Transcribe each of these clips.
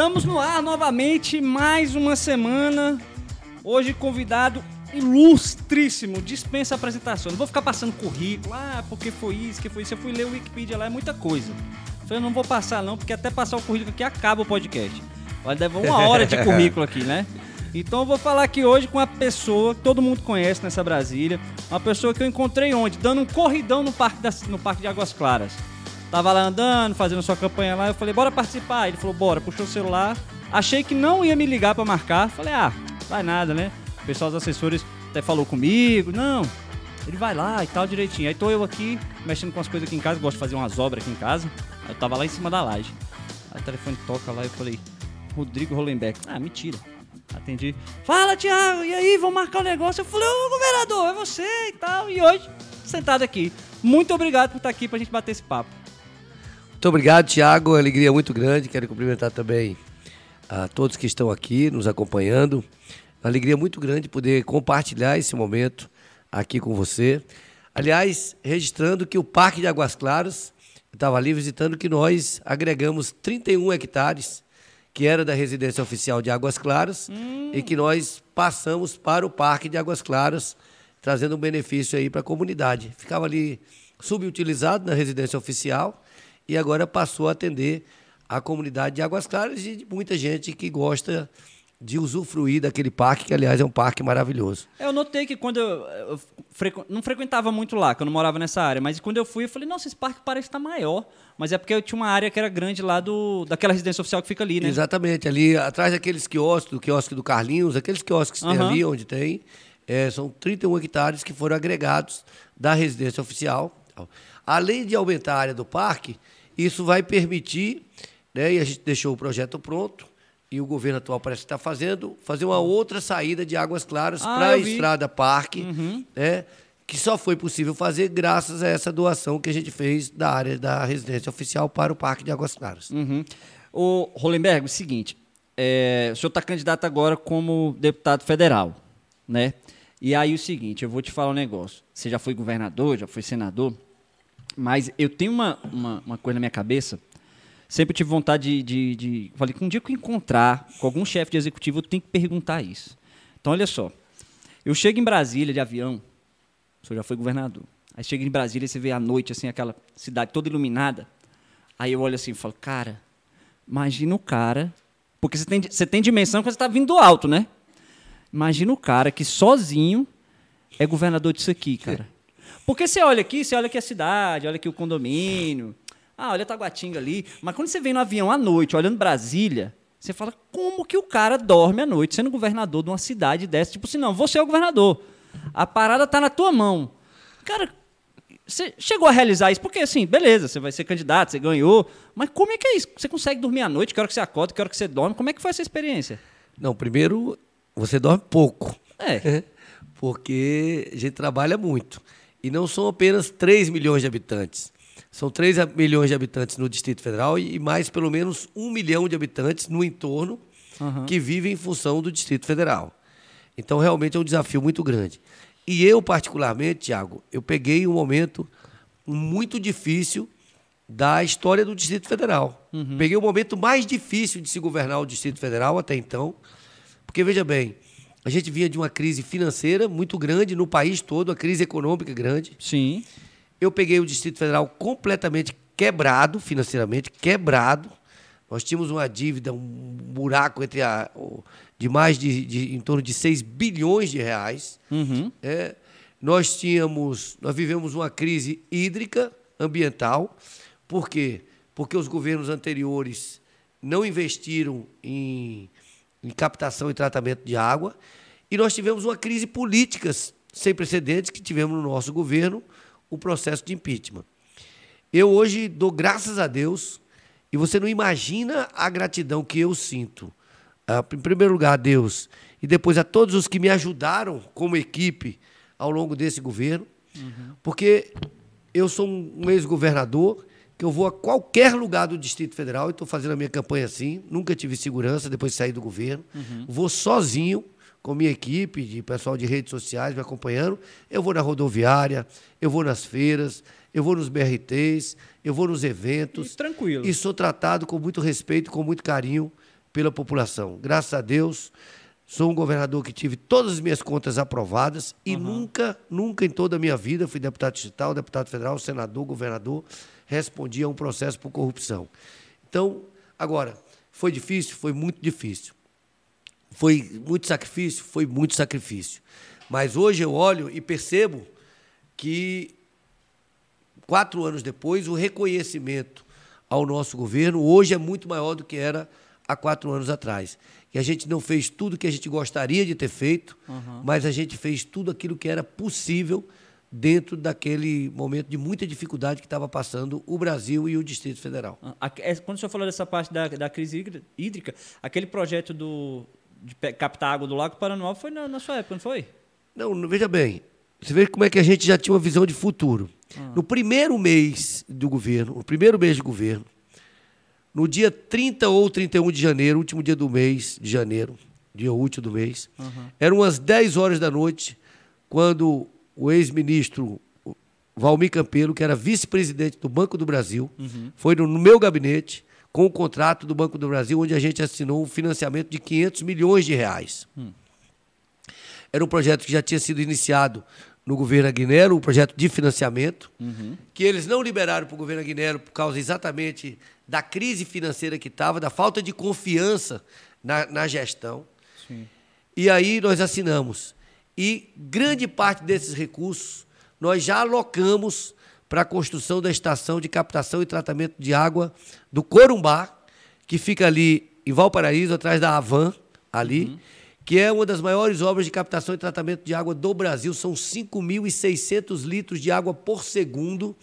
Estamos no ar novamente, mais uma semana. Hoje convidado ilustríssimo, dispensa apresentação. Não vou ficar passando currículo, ah, porque foi isso, que foi isso. Eu fui ler o Wikipedia lá, é muita coisa. Falei, não vou passar não, porque até passar o currículo aqui acaba o podcast. Vai levar uma hora de currículo aqui, né? Então eu vou falar aqui hoje com uma pessoa que todo mundo conhece nessa Brasília. Uma pessoa que eu encontrei onde? Dando um corridão no Parque, da, no parque de Águas Claras. Tava lá andando, fazendo sua campanha lá. Eu falei, bora participar. Ele falou, bora. Puxou o celular. Achei que não ia me ligar para marcar. Falei, ah, vai nada, né? O pessoal dos assessores até falou comigo. Não, ele vai lá e tal direitinho. Aí tô eu aqui, mexendo com as coisas aqui em casa. Gosto de fazer umas obras aqui em casa. Eu tava lá em cima da laje. Aí o telefone toca lá e eu falei, Rodrigo Hollenbeck. Ah, mentira. Atendi. Fala, Thiago, e aí, vamos marcar o um negócio? Eu falei, ô governador, é você e tal. E hoje, sentado aqui. Muito obrigado por estar aqui pra gente bater esse papo. Muito obrigado, Tiago. Alegria muito grande. Quero cumprimentar também a todos que estão aqui nos acompanhando. Alegria muito grande poder compartilhar esse momento aqui com você. Aliás, registrando que o Parque de Águas Claras, estava ali visitando que nós agregamos 31 hectares, que era da residência oficial de Águas Claras, hum. e que nós passamos para o Parque de Águas Claras, trazendo um benefício aí para a comunidade. Ficava ali subutilizado na residência oficial e agora passou a atender a comunidade de Águas Claras e de muita gente que gosta de usufruir daquele parque, que aliás é um parque maravilhoso. Eu notei que quando eu, eu frequ... não frequentava muito lá, que eu não morava nessa área, mas quando eu fui, eu falei, nossa, esse parque parece estar maior. Mas é porque eu tinha uma área que era grande lá do, daquela residência oficial que fica ali, né? Exatamente, ali atrás daqueles quiosques, do quiosque do Carlinhos, aqueles quiosques que uhum. tem ali onde tem, é, são 31 hectares que foram agregados da residência oficial. Além de aumentar a área do parque, isso vai permitir, né, e a gente deixou o projeto pronto, e o governo atual parece estar fazendo, fazer uma outra saída de Águas Claras ah, para a Estrada Parque, uhum. né, que só foi possível fazer graças a essa doação que a gente fez da área da residência oficial para o Parque de Águas Claras. Uhum. O Rolenberg, o seguinte, é, o senhor está candidato agora como deputado federal, né? E aí o seguinte, eu vou te falar um negócio. Você já foi governador, já foi senador, mas eu tenho uma, uma, uma coisa na minha cabeça. Sempre tive vontade de, de, de. Falei que um dia que eu encontrar com algum chefe de executivo, eu tenho que perguntar isso. Então, olha só. Eu chego em Brasília de avião. O senhor já foi governador. Aí chega em Brasília e você vê à noite, assim, aquela cidade toda iluminada. Aí eu olho assim e falo, cara, imagina o cara. Porque você tem, você tem dimensão quando você está vindo do alto, né? Imagina o cara que sozinho é governador disso aqui, cara. Porque você olha aqui, você olha aqui a cidade, olha aqui o condomínio, ah, olha Taguatinga ali. Mas quando você vem no avião à noite, olhando Brasília, você fala, como que o cara dorme à noite sendo governador de uma cidade dessa? Tipo assim, não, você é o governador. A parada tá na tua mão. Cara, você chegou a realizar isso? Porque, assim, beleza, você vai ser candidato, você ganhou. Mas como é que é isso? Você consegue dormir à noite? Que hora que você acorda? Que hora que você dorme? Como é que foi essa experiência? Não, primeiro, você dorme pouco. É. Porque a gente trabalha muito. E não são apenas 3 milhões de habitantes. São 3 milhões de habitantes no Distrito Federal e mais pelo menos 1 milhão de habitantes no entorno uhum. que vivem em função do Distrito Federal. Então, realmente é um desafio muito grande. E eu, particularmente, Tiago, eu peguei um momento muito difícil da história do Distrito Federal. Uhum. Peguei o momento mais difícil de se governar o Distrito Federal até então, porque, veja bem, a gente vinha de uma crise financeira muito grande no país todo, a crise econômica grande. Sim. Eu peguei o Distrito Federal completamente quebrado, financeiramente quebrado. Nós tínhamos uma dívida, um buraco entre a, de mais de, de em torno de 6 bilhões de reais. Uhum. É, nós tínhamos, nós vivemos uma crise hídrica, ambiental. Por quê? Porque os governos anteriores não investiram em em captação e tratamento de água. E nós tivemos uma crise política sem precedentes que tivemos no nosso governo, o processo de impeachment. Eu hoje dou graças a Deus e você não imagina a gratidão que eu sinto. Ah, em primeiro lugar, a Deus e depois a todos os que me ajudaram como equipe ao longo desse governo, uhum. porque eu sou um ex-governador que eu vou a qualquer lugar do Distrito Federal e estou fazendo a minha campanha assim. Nunca tive segurança depois de sair do governo. Uhum. Vou sozinho, com minha equipe de pessoal de redes sociais me acompanhando. Eu vou na rodoviária, eu vou nas feiras, eu vou nos BRTs, eu vou nos eventos. E tranquilo. E sou tratado com muito respeito, com muito carinho pela população. Graças a Deus, sou um governador que tive todas as minhas contas aprovadas e uhum. nunca, nunca em toda a minha vida fui deputado digital, deputado federal, senador, governador, respondi a um processo por corrupção. Então, agora, foi difícil? Foi muito difícil. Foi muito sacrifício? Foi muito sacrifício. Mas hoje eu olho e percebo que, quatro anos depois, o reconhecimento ao nosso governo hoje é muito maior do que era há quatro anos atrás. Que a gente não fez tudo que a gente gostaria de ter feito, uhum. mas a gente fez tudo aquilo que era possível dentro daquele momento de muita dificuldade que estava passando o Brasil e o Distrito Federal. Ah, é, quando o senhor falou dessa parte da, da crise hídrica, aquele projeto do, de captar água do Lago Paranoá foi na, na sua época, não foi? Não, veja bem. Você vê como é que a gente já tinha uma visão de futuro. Ah. No primeiro mês do governo, no primeiro mês de governo, no dia 30 ou 31 de janeiro, último dia do mês de janeiro, dia útil do mês, uhum. eram umas 10 horas da noite, quando o ex-ministro Valmir Campelo, que era vice-presidente do Banco do Brasil, uhum. foi no, no, meu gabinete com o contrato do Banco do Brasil, onde a gente assinou um financiamento de 500 milhões de reais. Uhum. Era um projeto que já tinha sido iniciado no governo Aguinero, um projeto de financiamento, uhum. que eles não liberaram para o governo Aguinero por causa exatamente da crise financeira que estava, da falta de confiança na, na gestão. Sim. E aí nós assinamos. E grande parte desses recursos nós já alocamos para a construção da estação de captação e tratamento de água do Corumbá, que fica ali em Valparaíso, atrás da Avan, ali, uhum. que é uma das maiores obras de captação e tratamento de água do Brasil. São 5.600 litros de água por segundo,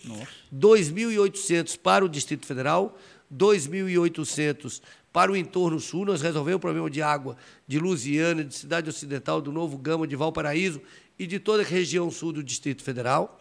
2.800 para o Distrito Federal, 2.800 para o entorno sul. Nós resolvemos o problema de água de Lusiana, de Cidade Ocidental, do Novo Gama, de Valparaíso e de toda a região sul do Distrito Federal.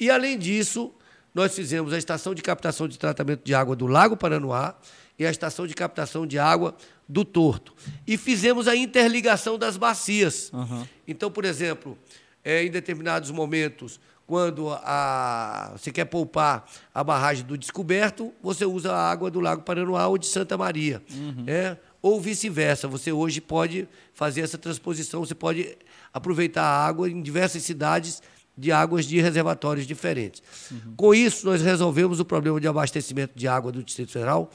E, além disso, nós fizemos a estação de captação de tratamento de água do Lago Paranoá e a estação de captação de água do Torto. E fizemos a interligação das bacias. Uhum. Então, por exemplo, é, em determinados momentos, quando a, você quer poupar a barragem do Descoberto, você usa a água do Lago Paranoá ou de Santa Maria. Uhum. É? Ou vice-versa. Você hoje pode fazer essa transposição, você pode aproveitar a água em diversas cidades de águas de reservatórios diferentes. Uhum. Com isso, nós resolvemos o problema de abastecimento de água do Distrito Federal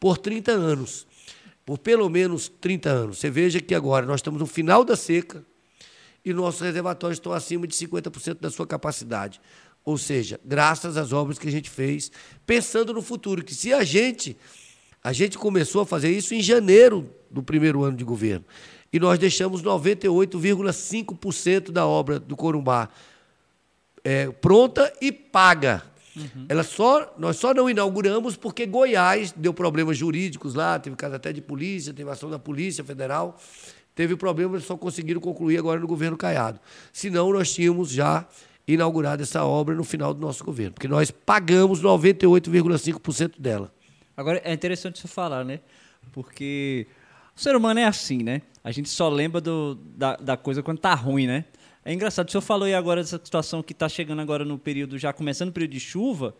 por 30 anos. Por pelo menos 30 anos. Você veja que agora nós estamos no final da seca, e nossos reservatórios estão acima de 50% da sua capacidade. Ou seja, graças às obras que a gente fez, pensando no futuro, que se a gente a gente começou a fazer isso em janeiro do primeiro ano de governo. E nós deixamos 98,5% da obra do Corumbá é, pronta e paga. Uhum. Ela só, nós só não inauguramos porque Goiás deu problemas jurídicos lá, teve caso até de polícia, teve ação da Polícia Federal teve problema, só conseguiram concluir agora no governo Caiado. Senão, nós tínhamos já inaugurado essa obra no final do nosso governo, porque nós pagamos 98,5% dela. Agora, é interessante você falar, né? Porque o ser humano é assim, né? A gente só lembra do, da, da coisa quando tá ruim, né? É engraçado, o senhor falou aí agora dessa situação que está chegando agora no período, já começando o período de chuva,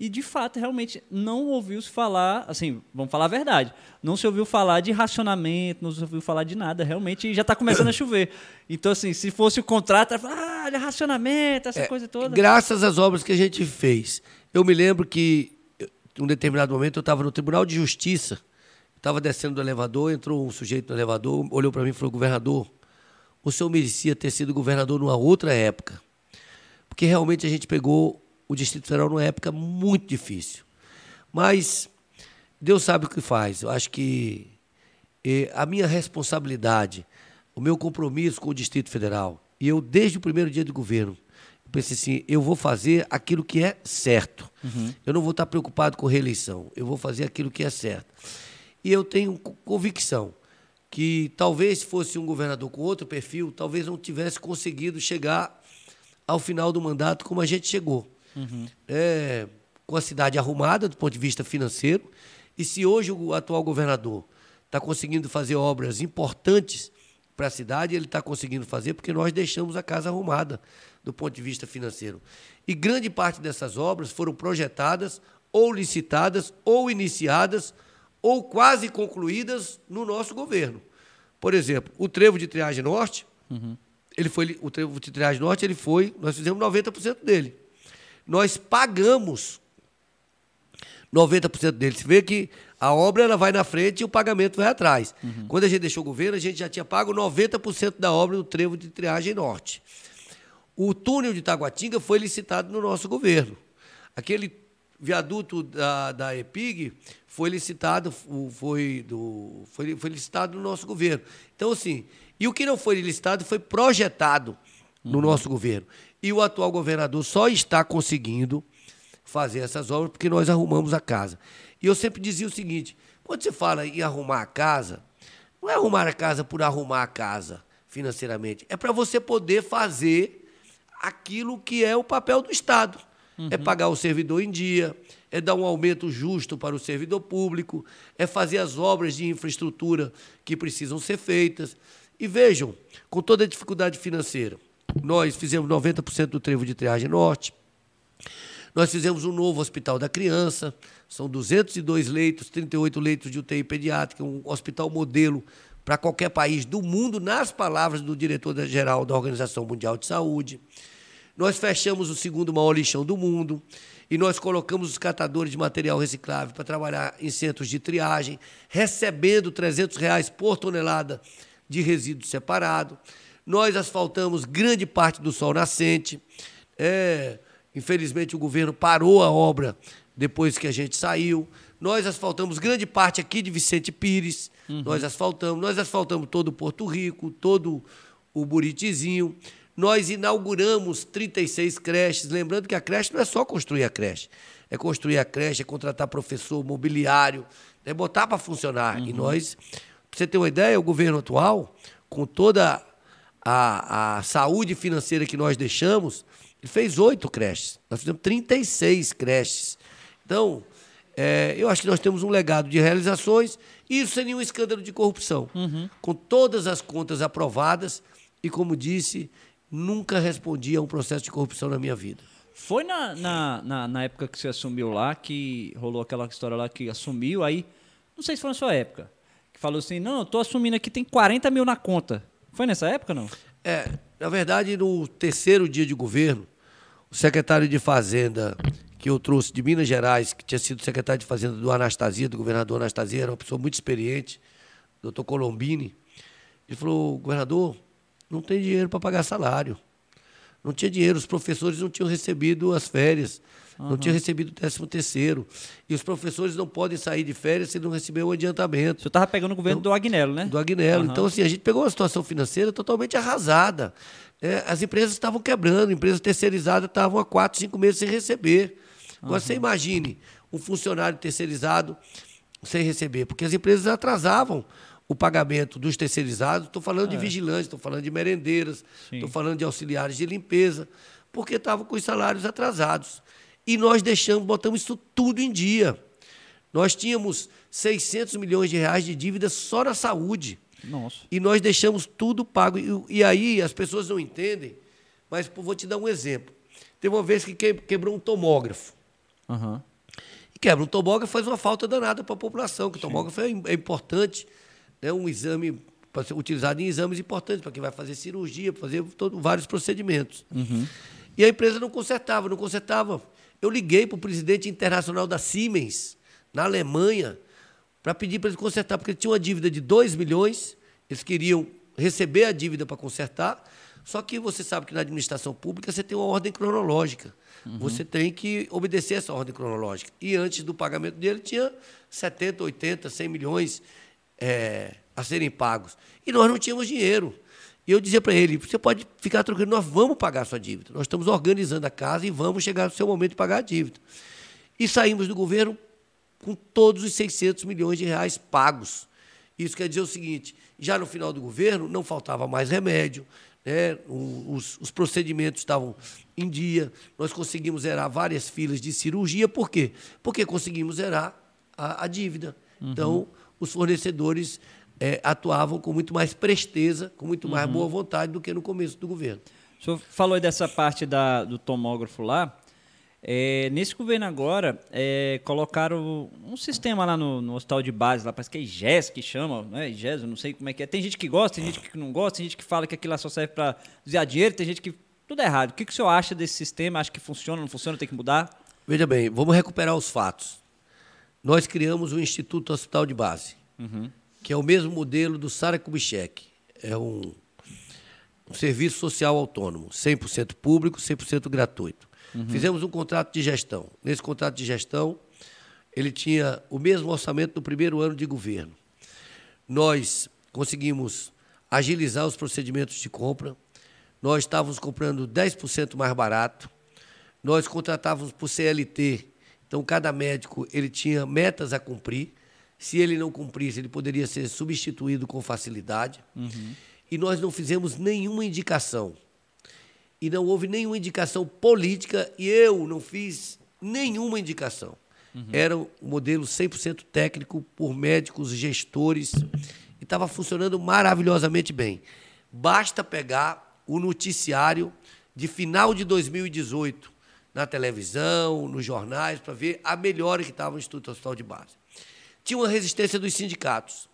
e, de fato, realmente não ouviu-se falar, assim, vamos falar a verdade, não se ouviu falar de racionamento, não se ouviu falar de nada, realmente já está começando a chover. Então, assim, se fosse o contrato, ah, olha, racionamento, essa é, coisa toda. Graças às obras que a gente fez. Eu me lembro que, em um determinado momento, eu estava no Tribunal de Justiça, estava descendo do elevador, entrou um sujeito no elevador, olhou para mim e falou: governador, o senhor merecia ter sido governador numa outra época. Porque realmente a gente pegou o Distrito Federal numa época muito difícil. Mas Deus sabe o que faz. Eu acho que a minha responsabilidade, o meu compromisso com o Distrito Federal, e eu, desde o primeiro dia do governo, eu pensei assim: eu vou fazer aquilo que é certo. Uhum. Eu não vou estar preocupado com reeleição. Eu vou fazer aquilo que é certo. E eu tenho convicção que talvez se fosse um governador com outro perfil, talvez não tivesse conseguido chegar ao final do mandato como a gente chegou uhum. é, com a cidade arrumada do ponto de vista financeiro. E se hoje o atual governador está conseguindo fazer obras importantes para a cidade, ele está conseguindo fazer porque nós deixamos a casa arrumada do ponto de vista financeiro. E grande parte dessas obras foram projetadas, ou licitadas, ou iniciadas, ou quase concluídas no nosso governo. Por exemplo, o trevo de triagem norte, uhum. ele foi, o trevo de triagem norte, ele foi, nós fizemos 90% dele. Nós pagamos 90% dele. Você vê que a obra ela vai na frente e o pagamento vai atrás. Uhum. Quando a gente deixou o governo, a gente já tinha pago 90% da obra do trevo de triagem norte. O túnel de Taguatinga foi licitado no nosso governo. Aquele viaduto da, da EPIG foi licitado, foi, do, foi, foi licitado no nosso governo. Então, assim, e o que não foi licitado foi projetado no uhum. nosso governo. E o atual governador só está conseguindo fazer essas obras porque nós arrumamos a casa. E eu sempre dizia o seguinte: quando você fala em arrumar a casa, não é arrumar a casa por arrumar a casa financeiramente, é para você poder fazer aquilo que é o papel do Estado. É uhum. É pagar o servidor em dia, é dar um aumento justo para o servidor público, é fazer as obras de infraestrutura que precisam ser feitas. E vejam, com toda a dificuldade financeira, nós fizemos 90% do trevo de triagem norte, nós fizemos um novo hospital da criança, são 202 leitos, 38 leitos de UTI pediátrica, um hospital modelo para qualquer país do mundo, nas palavras do diretor-geral da Organização Mundial de Saúde. Nós fechamos o segundo maior lixão do mundo e nós colocamos os catadores de material reciclável para trabalhar em centros de triagem, recebendo 300 reais por tonelada de resíduo separado. Nós asfaltamos grande parte do sol nascente. É, Infelizmente, o governo parou a obra depois que a gente saiu. Nós asfaltamos grande parte aqui de Vicente Pires. Uhum. Nós asfaltamos. Nós asfaltamos todo o Porto Rico, todo o Buritizinho. Nós inauguramos 36 creches. Lembrando que a creche não é só construir a creche. É construir a creche, é contratar professor, mobiliário, é botar para funcionar. Uhum. E nós, para você ter uma ideia, o governo atual, com toda a, a saúde financeira que nós deixamos, ele fez oito creches. Nós fizemos 36 creches. Então, é, eu acho que nós temos um legado de realizações e isso sem nenhum escândalo de corrupção. Uhum. Com todas as contas aprovadas e, como disse, nunca respondi a um processo de corrupção na minha vida. Foi na, na, na, na, época que você assumiu lá, que rolou aquela história lá que assumiu, aí, não sei se foi na sua época, que falou assim, não, eu tô assumindo aqui, tem 40 mil na conta. Foi nessa época, não? É, na verdade, no terceiro dia de governo, o secretário de Fazenda que eu trouxe de Minas Gerais, que tinha sido secretário de Fazenda do Anastasia, do governador Anastasia, era uma pessoa muito experiente, doutor Colombini, ele falou, governador, não tem dinheiro para pagar salário. Não tinha dinheiro, os professores não tinham recebido as férias, uhum. não tinham recebido o décimo terceiro. E os professores não podem sair de férias se não receber o adiantamento. Você estava pegando o governo então, do Agnello, né? Do Agnello. Uhum. Então, assim, a gente pegou uma situação financeira totalmente arrasada. É, as empresas estavam quebrando, empresas terceirizadas estavam há quatro, cinco meses sem receber. Agora, uhum. você imagine um funcionário terceirizado sem receber, porque as empresas atrasavam o pagamento dos terceirizados. Estou falando é. de vigilantes, estou falando de merendeiras, estou falando de auxiliares de limpeza, porque estavam com os salários atrasados. E nós deixamos, botamos isso tudo em dia. Nós tínhamos 600 milhões de reais de dívidas só na saúde. Nossa. E nós deixamos tudo pago. E, e aí as pessoas não entendem, mas pô, vou te dar um exemplo. Teve uma vez que quebrou um tomógrafo. Uhum. E quebra um tomógrafo faz uma falta danada para a população, que o tomógrafo é, é importante né, um exame para ser utilizado em exames importantes, para quem vai fazer cirurgia, para fazer todo, vários procedimentos. Uhum. E a empresa não consertava, não consertava. Eu liguei para o presidente internacional da Siemens, na Alemanha, para pedir para ele consertar, porque ele tinha uma dívida de 2 milhões, eles queriam receber a dívida para consertar, só que você sabe que na administração pública você tem uma ordem cronológica. Uhum. Você tem que obedecer essa ordem cronológica. E antes do pagamento dele tinha 70, 80, 100 milhões é, a serem pagos. E nós não tínhamos dinheiro. E eu dizia para ele: você pode ficar tranquilo, nós vamos pagar a sua dívida. Nós estamos organizando a casa e vamos chegar no seu momento de pagar a dívida. E saímos do governo com todos os 600 milhões de reais pagos. Isso quer dizer o seguinte: já no final do governo não faltava mais remédio, né? os, os procedimentos estavam em dia, nós conseguimos zerar várias filas de cirurgia. Por quê? Porque conseguimos zerar a, a dívida. Uhum. Os fornecedores é, atuavam com muito mais presteza, com muito mais boa vontade do que no começo do governo. O senhor falou aí dessa parte da, do tomógrafo lá. É, nesse governo agora, é, colocaram um sistema lá no, no hospital de base, lá parece que é IGES que chama, né? IGES, eu não sei como é que é. Tem gente que gosta, tem gente que não gosta, tem gente que fala que aquilo lá só serve para desviar dinheiro, tem gente que. Tudo é errado. O que, que o senhor acha desse sistema? Acha que funciona, não funciona, tem que mudar? Veja bem, vamos recuperar os fatos. Nós criamos o Instituto Hospital de Base, que é o mesmo modelo do Sara Kubitschek. É um, um serviço social autônomo, 100% público, 100% gratuito. Fizemos um contrato de gestão. Nesse contrato de gestão, ele tinha o mesmo orçamento do primeiro ano de governo. Nós conseguimos agilizar os procedimentos de compra. Nós estávamos comprando 10% mais barato. Nós contratávamos por CLT. Então, cada médico ele tinha metas a cumprir. Se ele não cumprisse, ele poderia ser substituído com facilidade. E nós não fizemos nenhuma indicação. E não houve nenhuma indicação política e eu não fiz nenhuma indicação. Era um modelo 100% técnico por médicos, gestores e estava funcionando maravilhosamente bem. Basta pegar o noticiário de final de 2018 na televisão, nos jornais, para ver a melhora que estava no Instituto Hospital de Base. Tinha uma resistência dos sindicatos.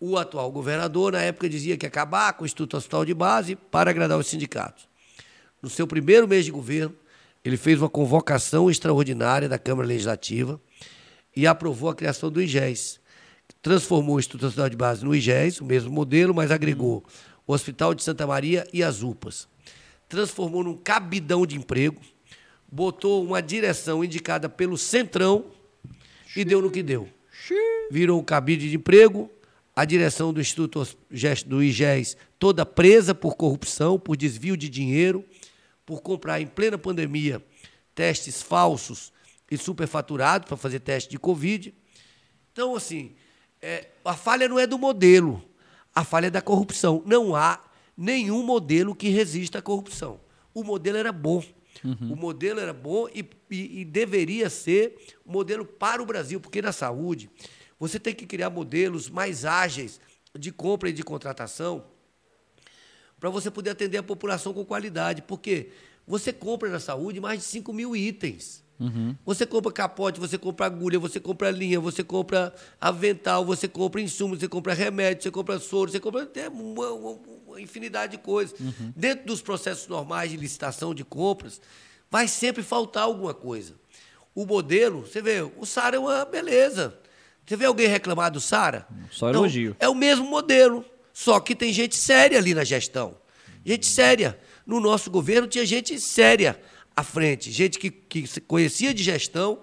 O atual governador, na época, dizia que ia acabar com o Instituto Hospital de Base para agradar os sindicatos. No seu primeiro mês de governo, ele fez uma convocação extraordinária da Câmara Legislativa e aprovou a criação do IGES. Transformou o Instituto Hospital de Base no IGES, o mesmo modelo, mas agregou o Hospital de Santa Maria e as UPAs. Transformou num cabidão de emprego, botou uma direção indicada pelo Centrão e deu no que deu. Virou um cabide de emprego, a direção do Instituto do IGES toda presa por corrupção, por desvio de dinheiro, por comprar em plena pandemia testes falsos e superfaturados para fazer teste de Covid. Então, assim, é, a falha não é do modelo, a falha é da corrupção. Não há nenhum modelo que resista à corrupção. O modelo era bom. O modelo era bom e, e- e deveria ser um modelo para o Brasil, porque na saúde você tem que criar modelos mais ágeis de compra e de contratação para você poder atender a população com qualidade. Porque você compra na saúde mais de 5 mil itens. Você compra capote, você compra agulha, você compra linha, você compra avental, você compra insumos, você compra remédio, você compra soro, você compra até uma, uma- uma infinidade de coisas. Dentro dos processos normais de licitação de compras, vai sempre faltar alguma coisa. O modelo, você vê, o Sara é uma beleza. Você vê alguém reclamar do Sara? Só elogio. É o mesmo modelo, só que tem gente séria ali na gestão. Gente séria. No nosso governo tinha gente séria à frente, gente que, que conhecia de gestão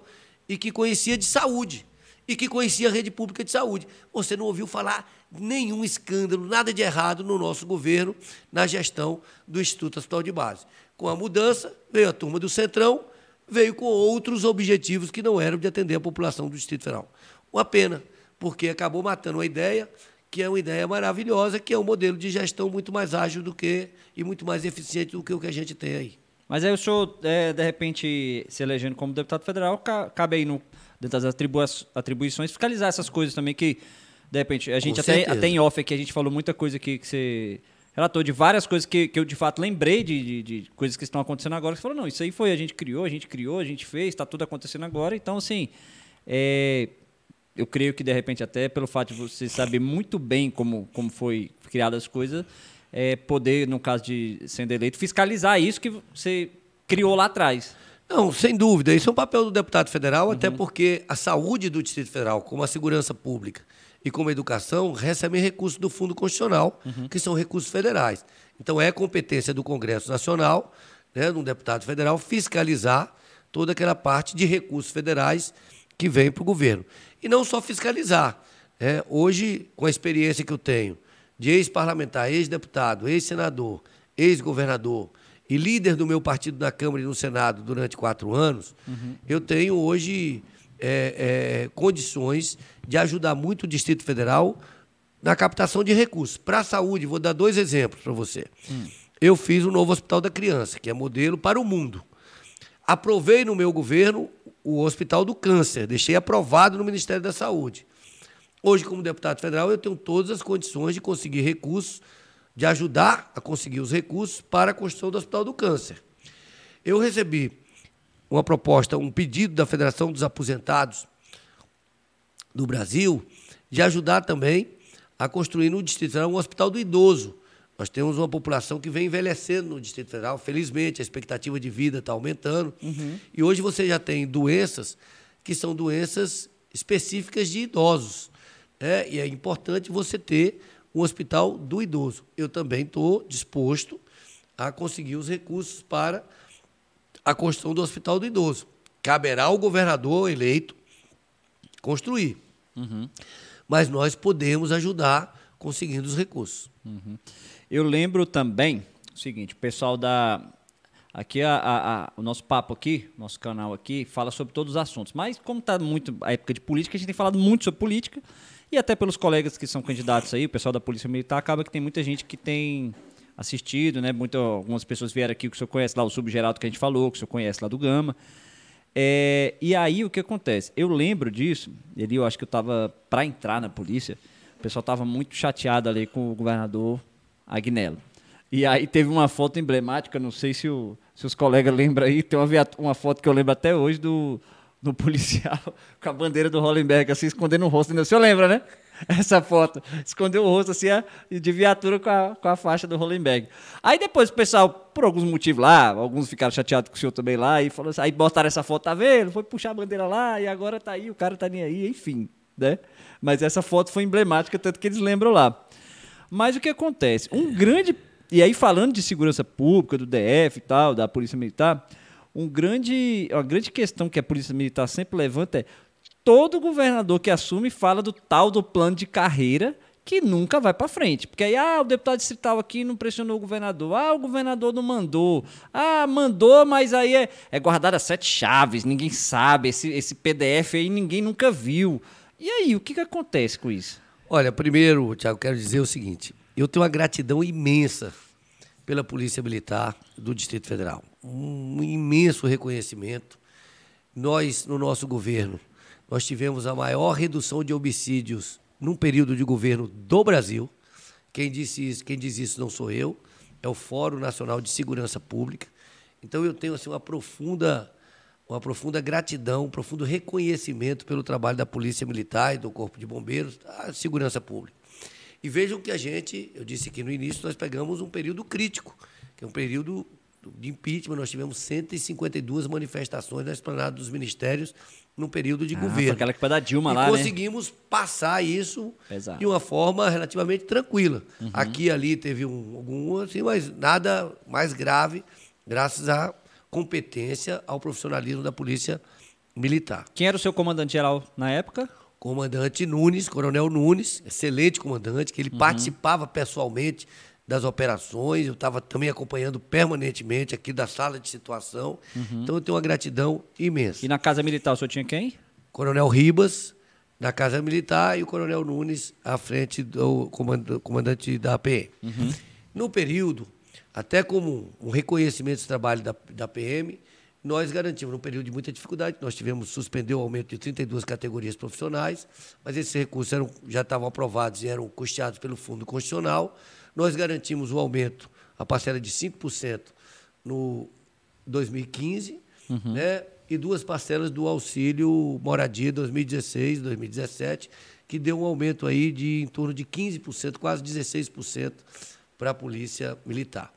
e que conhecia de saúde e que conhecia a rede pública de saúde. Você não ouviu falar nenhum escândalo, nada de errado no nosso governo, na gestão do Instituto Hospital de Base. Com a mudança, veio a turma do Centrão, veio com outros objetivos que não eram de atender a população do Distrito Federal. Uma pena, porque acabou matando uma ideia que é uma ideia maravilhosa, que é um modelo de gestão muito mais ágil do que e muito mais eficiente do que o que a gente tem aí. Mas aí o senhor, é, de repente, se elegendo como deputado federal, ca- cabe aí, no, dentro das atribuições, fiscalizar essas coisas também que, de repente, a gente Com até, certeza. até em off aqui, a gente falou muita coisa aqui que você relatou, de várias coisas que, que eu, de fato, lembrei de, de, de coisas que estão acontecendo agora. Você falou, não, isso aí foi, a gente criou, a gente criou, a gente fez, está tudo acontecendo agora. Então, assim, é, eu creio que, de repente, até pelo fato de você saber muito bem como, como foi criadas as coisas, é, poder, no caso de sendo eleito, fiscalizar isso que você criou lá atrás. Não, sem dúvida. Isso é um papel do deputado federal, até porque a saúde do Distrito Federal, como a segurança pública e como a educação, recebem recursos do Fundo Constitucional, que são recursos federais. Então, é competência do Congresso Nacional, né, de um deputado federal, fiscalizar toda aquela parte de recursos federais que vem para o governo. E não só fiscalizar. né? Hoje, com a experiência que eu tenho de ex-parlamentar, ex-deputado, ex-senador, ex-governador e líder do meu partido na Câmara e no Senado durante quatro anos, eu tenho hoje é, é, condições de ajudar muito o Distrito Federal na captação de recursos. Para a saúde, vou dar dois exemplos para você. Eu fiz o novo Hospital da Criança, que é modelo para o mundo. Aprovei no meu governo o Hospital do Câncer, deixei aprovado no Ministério da Saúde. Hoje, como deputado federal, eu tenho todas as condições de conseguir recursos, de ajudar a conseguir os recursos para a construção do Hospital do Câncer. Eu recebi uma proposta, um pedido da Federação dos Aposentados do Brasil de ajudar também a construir no Distrito Federal um hospital do idoso. Nós temos uma população que vem envelhecendo no Distrito Federal, felizmente, a expectativa de vida está aumentando. Uhum. E hoje você já tem doenças que são doenças específicas de idosos. Né? E é importante você ter um hospital do idoso. Eu também estou disposto a conseguir os recursos para a construção do hospital do idoso. Caberá ao governador eleito construir. Uhum. Mas nós podemos ajudar conseguindo os recursos. Uhum. Eu lembro também o seguinte, o pessoal da aqui a, a, a, o nosso papo aqui, nosso canal aqui fala sobre todos os assuntos. Mas como está muito a época de política, a gente tem falado muito sobre política e até pelos colegas que são candidatos aí, o pessoal da Polícia Militar, acaba que tem muita gente que tem assistido, né? Muito, algumas pessoas vieram aqui que o senhor conhece lá, o subgeraldo que a gente falou, que o senhor conhece lá do Gama. É, e aí o que acontece? Eu lembro disso, ele eu acho que eu estava para entrar na polícia, o pessoal estava muito chateado ali com o governador Agnello. E aí teve uma foto emblemática, não sei se, o, se os colegas lembram aí, tem uma, uma foto que eu lembro até hoje do, do policial com a bandeira do Hollenberg, assim, escondendo o rosto. O senhor lembra, né? Essa foto. Escondeu o rosto, assim, de viatura com a, com a faixa do Hollenberg. Aí depois o pessoal, por alguns motivos lá, alguns ficaram chateados com o senhor também lá, e falou assim, aí botaram essa foto, tá vendo? Foi puxar a bandeira lá, e agora tá aí, o cara tá nem aí, enfim, né? Mas essa foto foi emblemática, tanto que eles lembram lá. Mas o que acontece? Um grande. E aí, falando de segurança pública, do DF e tal, da Polícia Militar, um grande, uma grande questão que a Polícia Militar sempre levanta é todo governador que assume fala do tal do plano de carreira que nunca vai para frente. Porque aí, ah, o deputado distrital aqui não pressionou o governador. Ah, o governador não mandou. Ah, mandou, mas aí é, é guardado as sete chaves, ninguém sabe. Esse, esse PDF aí ninguém nunca viu. E aí, o que, que acontece com isso? Olha, primeiro, Tiago, quero dizer o seguinte: eu tenho uma gratidão imensa pela Polícia Militar do Distrito Federal. Um imenso reconhecimento. Nós, no nosso governo, nós tivemos a maior redução de homicídios num período de governo do Brasil. Quem disse isso, quem diz isso não sou eu, é o Fórum Nacional de Segurança Pública. Então eu tenho assim uma profunda uma profunda gratidão, um profundo reconhecimento pelo trabalho da Polícia Militar e do Corpo de Bombeiros, da Segurança Pública. E vejam que a gente, eu disse aqui no início, nós pegamos um período crítico, que é um período de impeachment, nós tivemos 152 manifestações na esplanada dos ministérios no período de ah, governo. Aquela que foi da Dilma e lá, né? conseguimos né? passar isso Exato. de uma forma relativamente tranquila. Uhum. Aqui ali teve um, algum, assim, mas nada mais grave, graças a competência ao profissionalismo da Polícia Militar. Quem era o seu comandante-geral na época? Comandante Nunes, Coronel Nunes, excelente comandante, que ele uhum. participava pessoalmente das operações, eu estava também acompanhando permanentemente aqui da sala de situação. Uhum. Então eu tenho uma gratidão imensa. E na Casa Militar o senhor tinha quem? Coronel Ribas, na Casa Militar, e o Coronel Nunes à frente do comandante da APM. Uhum. No período até como um reconhecimento desse trabalho da, da PM, nós garantimos, num período de muita dificuldade, nós tivemos suspender o aumento de 32 categorias profissionais, mas esses recursos eram, já estavam aprovados e eram custeados pelo Fundo Constitucional. Nós garantimos o aumento, a parcela de 5% no 2015, uhum. né? e duas parcelas do auxílio moradia 2016, 2017, que deu um aumento aí de em torno de 15%, quase 16% para a Polícia Militar.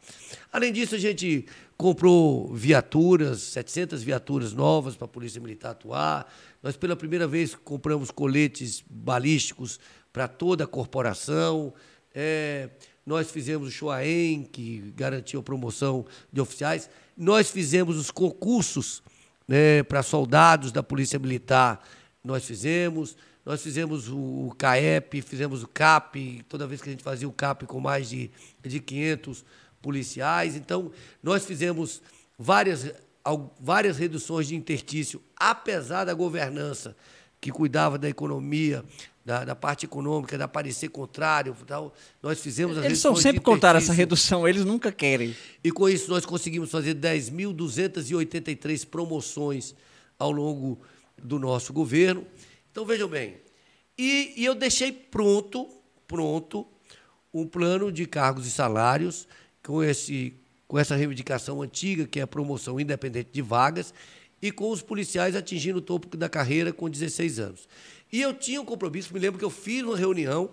Além disso, a gente comprou viaturas, 700 viaturas novas para a Polícia Militar atuar. Nós, pela primeira vez, compramos coletes balísticos para toda a corporação. É, nós fizemos o Shoaem, que garantiu a promoção de oficiais. Nós fizemos os concursos né, para soldados da Polícia Militar. Nós fizemos. Nós fizemos o CAEP, fizemos o CAP, toda vez que a gente fazia o CAP com mais de, de 500 policiais. Então, nós fizemos várias, várias reduções de interstício, apesar da governança que cuidava da economia, da, da, parte econômica, da parecer contrário, tal, nós fizemos as Eles são sempre contar essa redução, eles nunca querem. E com isso nós conseguimos fazer 10.283 promoções ao longo do nosso governo. Então, vejam bem, E, e eu deixei pronto, pronto, um plano de cargos e salários com, esse, com essa reivindicação antiga, que é a promoção independente de vagas, e com os policiais atingindo o topo da carreira com 16 anos. E eu tinha um compromisso, me lembro que eu fiz uma reunião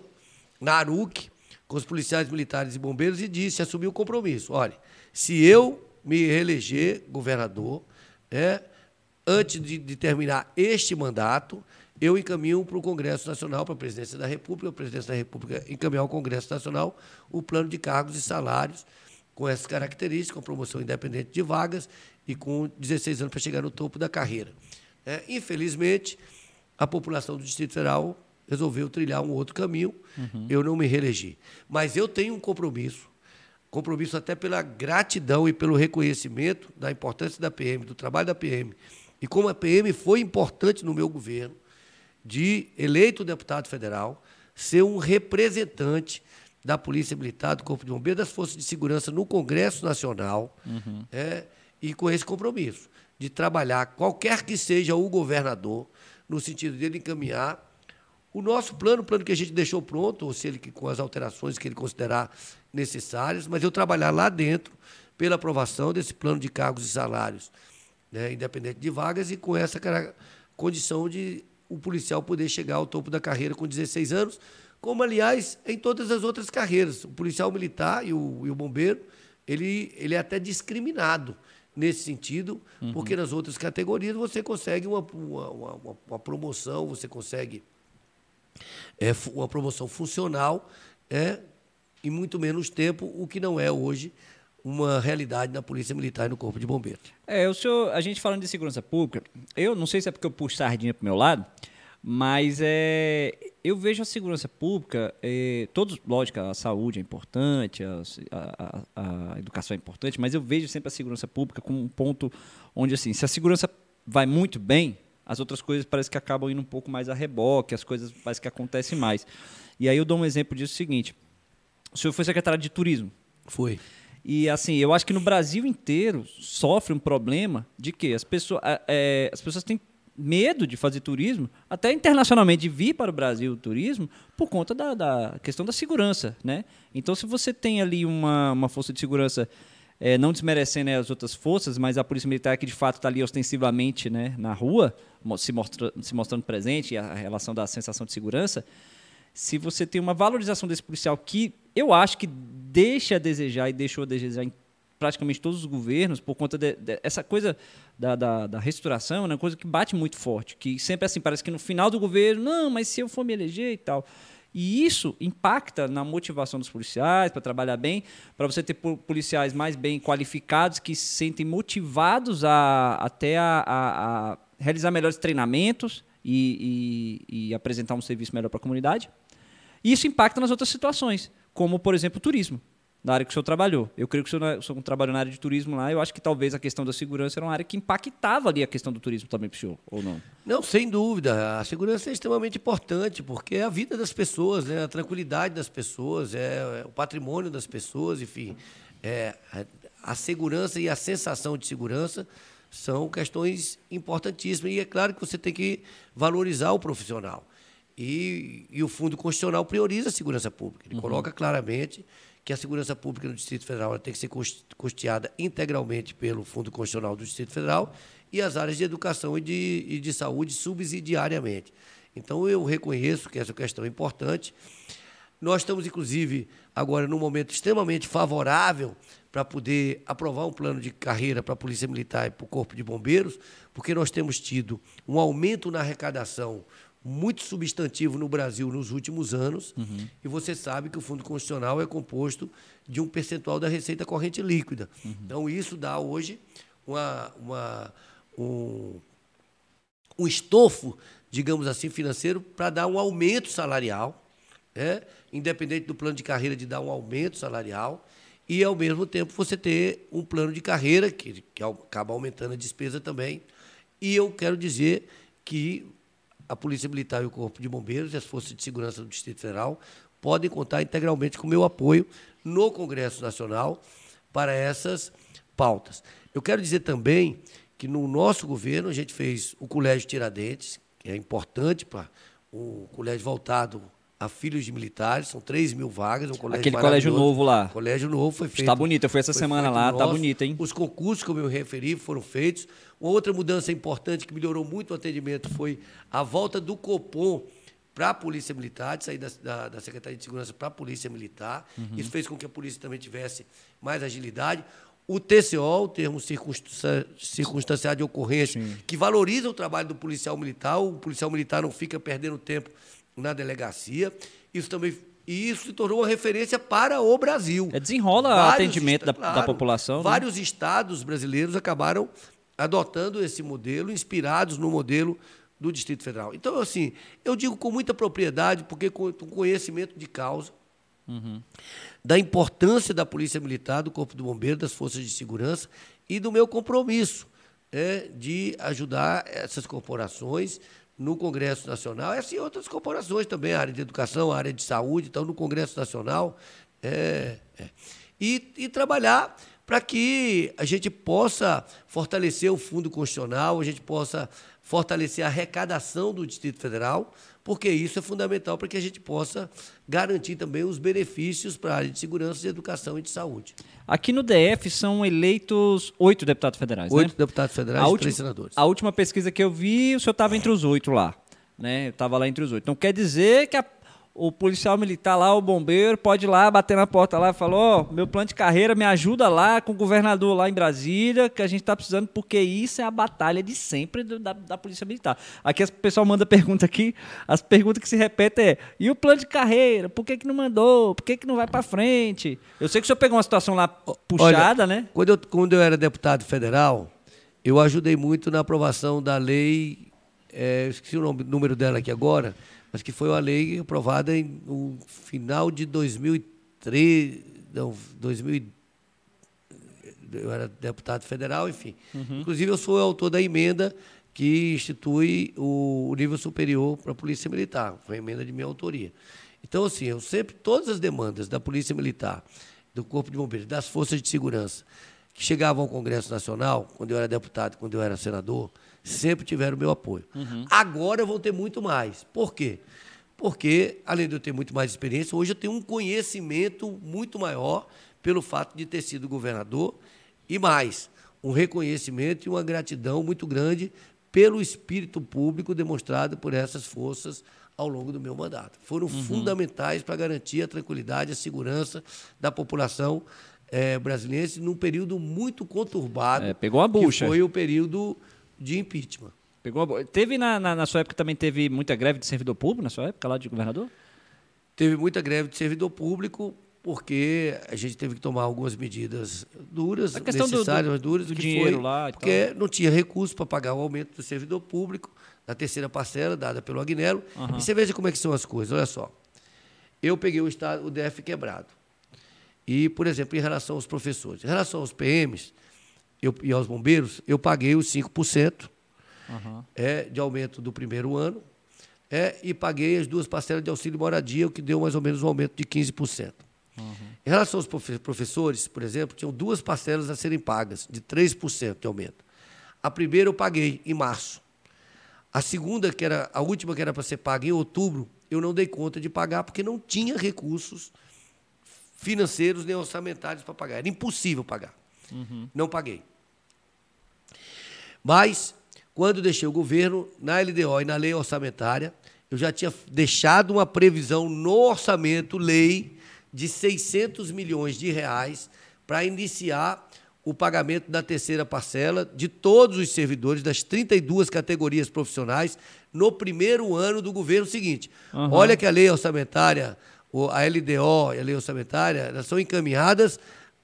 na ARUC com os policiais militares e bombeiros e disse, assumi o compromisso. Olha, se eu me reeleger governador, é, antes de, de terminar este mandato, eu encaminho para o Congresso Nacional, para a Presidência da República, a Presidência da República encaminhar ao Congresso Nacional o plano de cargos e salários com essas características, com promoção independente de vagas e com 16 anos para chegar no topo da carreira. É, infelizmente, a população do Distrito Federal resolveu trilhar um outro caminho, uhum. eu não me reelegi. Mas eu tenho um compromisso, compromisso até pela gratidão e pelo reconhecimento da importância da PM, do trabalho da PM, e como a PM foi importante no meu governo, de eleito deputado federal, ser um representante da Polícia Militar, do Corpo de Bombeiros, das Forças de Segurança no Congresso Nacional, uhum. é, e com esse compromisso de trabalhar, qualquer que seja o governador, no sentido dele encaminhar o nosso plano, o plano que a gente deixou pronto, ou seja, com as alterações que ele considerar necessárias, mas eu trabalhar lá dentro pela aprovação desse plano de cargos e salários, né, independente de vagas, e com essa condição de o policial poder chegar ao topo da carreira com 16 anos, como, aliás, em todas as outras carreiras. O policial militar e o, e o bombeiro, ele, ele é até discriminado nesse sentido, uhum. porque nas outras categorias você consegue uma, uma, uma, uma promoção, você consegue é, uma promoção funcional é, em muito menos tempo, o que não é hoje uma realidade na Polícia Militar e no Corpo de Bombeiros. É, o senhor, a gente falando de segurança pública, eu não sei se é porque eu puxo sardinha para o meu lado, mas é, eu vejo a segurança pública, é, todos, lógico, a saúde é importante, a, a, a, educação é importante, mas eu vejo sempre a segurança pública como um ponto onde, assim, se a segurança vai muito bem, as outras coisas parece que acabam indo um pouco mais a reboque, as coisas parece que acontecem mais. E aí eu dou um exemplo disso seguinte. O senhor foi secretário de turismo. Foi. E assim, eu acho que no Brasil inteiro sofre um problema de que as pessoas, é, as pessoas têm medo de fazer turismo, até internacionalmente de vir para o Brasil o turismo, por conta da, da questão da segurança. Né? Então, se você tem ali uma, uma força de segurança, é, não desmerecendo né, as outras forças, mas a Polícia Militar que de fato está ali ostensivamente né, na rua, se, mostra, se mostrando presente, e a relação da sensação de segurança, se você tem uma valorização desse policial que eu acho que deixa a desejar e deixou a desejar em praticamente todos os governos por conta dessa de, coisa da, da, da, restauração, é né, uma coisa que bate muito forte, que sempre assim parece que no final do governo, não, mas se eu for me eleger e tal. E isso impacta na motivação dos policiais para trabalhar bem, para você ter policiais mais bem qualificados que se sentem motivados a até a, a, a realizar melhores treinamentos e, e, e apresentar um serviço melhor para a comunidade. E isso impacta nas outras situações, como, por exemplo, o turismo, na área que o senhor trabalhou. Eu creio que o senhor, o senhor trabalhou na área de turismo lá, eu acho que talvez a questão da segurança era uma área que impactava ali a questão do turismo também para o senhor, ou não? Não, sem dúvida. A segurança é extremamente importante, porque é a vida das pessoas, né? a tranquilidade das pessoas, é, é o patrimônio das pessoas, enfim. É, a segurança e a sensação de segurança são questões importantíssimas. E é claro que você tem que valorizar o profissional. E, e o Fundo Constitucional prioriza a segurança pública. Ele uhum. coloca claramente que a segurança pública no Distrito Federal tem que ser custeada integralmente pelo Fundo Constitucional do Distrito Federal e as áreas de educação e de, e de saúde subsidiariamente. Então, eu reconheço que essa questão é importante. Nós estamos, inclusive, agora num momento extremamente favorável para poder aprovar um plano de carreira para a Polícia Militar e para o Corpo de Bombeiros, porque nós temos tido um aumento na arrecadação muito substantivo no Brasil nos últimos anos, uhum. e você sabe que o Fundo Constitucional é composto de um percentual da receita corrente líquida. Uhum. Então, isso dá hoje uma, uma, um, um estofo, digamos assim, financeiro para dar um aumento salarial, né? independente do plano de carreira de dar um aumento salarial, e, ao mesmo tempo, você ter um plano de carreira que, que acaba aumentando a despesa também. E eu quero dizer que a Polícia Militar e o Corpo de Bombeiros e as Forças de Segurança do Distrito Federal podem contar integralmente com o meu apoio no Congresso Nacional para essas pautas. Eu quero dizer também que no nosso governo a gente fez o Colégio Tiradentes, que é importante para um colégio voltado a filhos de militares, são 3 mil vagas, um colégio Aquele colégio novo lá. Colégio novo foi feito. Está bonito, eu fui essa semana lá, tá nosso. bonito, hein? Os concursos, como eu referi, foram feitos. Uma outra mudança importante que melhorou muito o atendimento foi a volta do Copom para a Polícia Militar, de sair da, da, da Secretaria de Segurança para a Polícia Militar. Uhum. Isso fez com que a polícia também tivesse mais agilidade. O TCO, o termo circunsta- circunstanciado de ocorrência, que valoriza o trabalho do policial militar. O policial militar não fica perdendo tempo na delegacia. Isso também e isso se tornou uma referência para o Brasil. É, desenrola o atendimento da- da população, né? Vários estados brasileiros acabaram adotando esse modelo, inspirados no modelo do Distrito Federal. Então, assim, eu digo com muita propriedade, porque com conhecimento de causa, da importância da Polícia Militar, do Corpo do Bombeiro, das Forças de Segurança e do meu compromisso é, de ajudar essas corporações no Congresso Nacional, essa e outras corporações também, a área de educação, a área de saúde, então no Congresso Nacional, é, é. E, e trabalhar para que a gente possa fortalecer o Fundo Constitucional, a gente possa fortalecer a arrecadação do Distrito Federal, porque isso é fundamental para que a gente possa garantir também os benefícios para a área de segurança, de educação e de saúde. Aqui no DF são eleitos oito deputados federais, Oito né? deputados federais a e última, três senadores. A última pesquisa que eu vi, o senhor estava entre os oito lá. Né? Eu estava lá entre os oito. Então quer dizer que a- o policial militar lá, o bombeiro, pode ir lá, bater na porta lá e falar, ó, meu plano de carreira me ajuda lá com o governador lá em Brasília, que a gente está precisando, porque isso é a batalha de sempre do- da, da Polícia Militar. Aqui o pessoal manda pergunta aqui, as perguntas que se repetem é, e o plano de carreira? Por que, que não mandou? Por que, que não vai para frente? Eu sei que o senhor pegou uma situação lá puxada, Olha, né? Quando eu, quando eu era deputado federal, eu ajudei muito na aprovação da lei, é, eu esqueci o nome- número dela aqui agora, mas que foi uma lei aprovada em, no final de 2003, não, 2000, e- eu era deputado federal, enfim. Inclusive, eu sou o autor da emenda que institui o, o nível superior para a Polícia Militar. Foi uma emenda de minha autoria. Então, assim, eu sempre, todas as demandas da Polícia Militar, do Corpo de Bombeiros, das Forças de Segurança, que chegavam ao Congresso Nacional, quando eu era deputado, quando eu era senador, sempre tiveram o meu apoio. Agora vão ter muito mais. Por quê? Porque, além de eu ter muito mais experiência, hoje eu tenho um conhecimento muito maior pelo fato de ter sido governador e mais, um reconhecimento e uma gratidão muito grande pelo espírito público demonstrado por essas forças ao longo do meu mandato. Foram fundamentais para garantir a tranquilidade e a segurança da população eh, brasileira num período muito conturbado. É, pegou uma bucha. Que foi o período de impeachment. Pegou Teve na, na, na sua época também teve muita greve de servidor público, na sua época, lá de governador? Teve muita greve de servidor público, porque a gente teve que tomar algumas medidas duras, do- necessárias, do- mas duras, do que dinheiro foi lá porque não tinha recurso para pagar o aumento do servidor público, da terceira parcela dada pelo Agnello. E você veja como é que são as coisas, olha só. Eu peguei o, estado, o DF quebrado. E, por exemplo, em relação aos professores, em relação aos PMs eu, e aos bombeiros, eu paguei os 5% é, de aumento do primeiro ano é, e paguei as duas parcelas de auxílio moradia, o que deu mais ou menos um aumento de 15%. Em relação aos profe- professores, por exemplo, tinham duas parcelas a serem pagas, de 3% de aumento. A primeira eu paguei em março. A segunda, que era a última que era para ser paga em outubro, eu não dei conta de pagar porque não tinha recursos financeiros nem orçamentários para pagar. Era impossível pagar. Não paguei. Mas, quando deixei o governo, na LDO e na lei orçamentária, eu já tinha deixado uma previsão no orçamento, lei, de 600 milhões de reais para iniciar o pagamento da terceira parcela de todos os servidores das 32 categorias profissionais no primeiro ano do governo seguinte. Olha que a lei orçamentária, a LDO e a lei orçamentária, elas são encaminhadas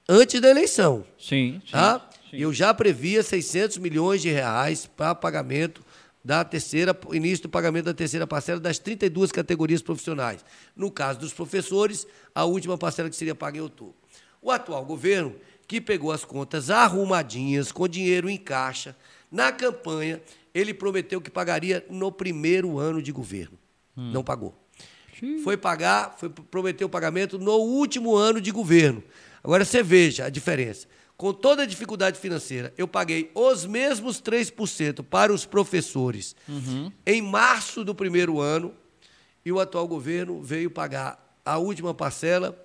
antes da eleição. Sim, sim. Tá? E eu já previa 600 milhões de reais para pagamento da terceira, início do pagamento da terceira parcela das 32 categorias profissionais. No caso dos professores, a última parcela que seria paga em outubro. O atual governo, que pegou as contas arrumadinhas, com dinheiro em caixa, na campanha, ele prometeu que pagaria no primeiro ano de governo. Não pagou. Foi pagar, foi prometer o pagamento no último ano de governo. Agora você veja a diferença. Com toda a dificuldade financeira, eu paguei os mesmos 3% para os professores em março do primeiro ano e o atual governo veio pagar a última parcela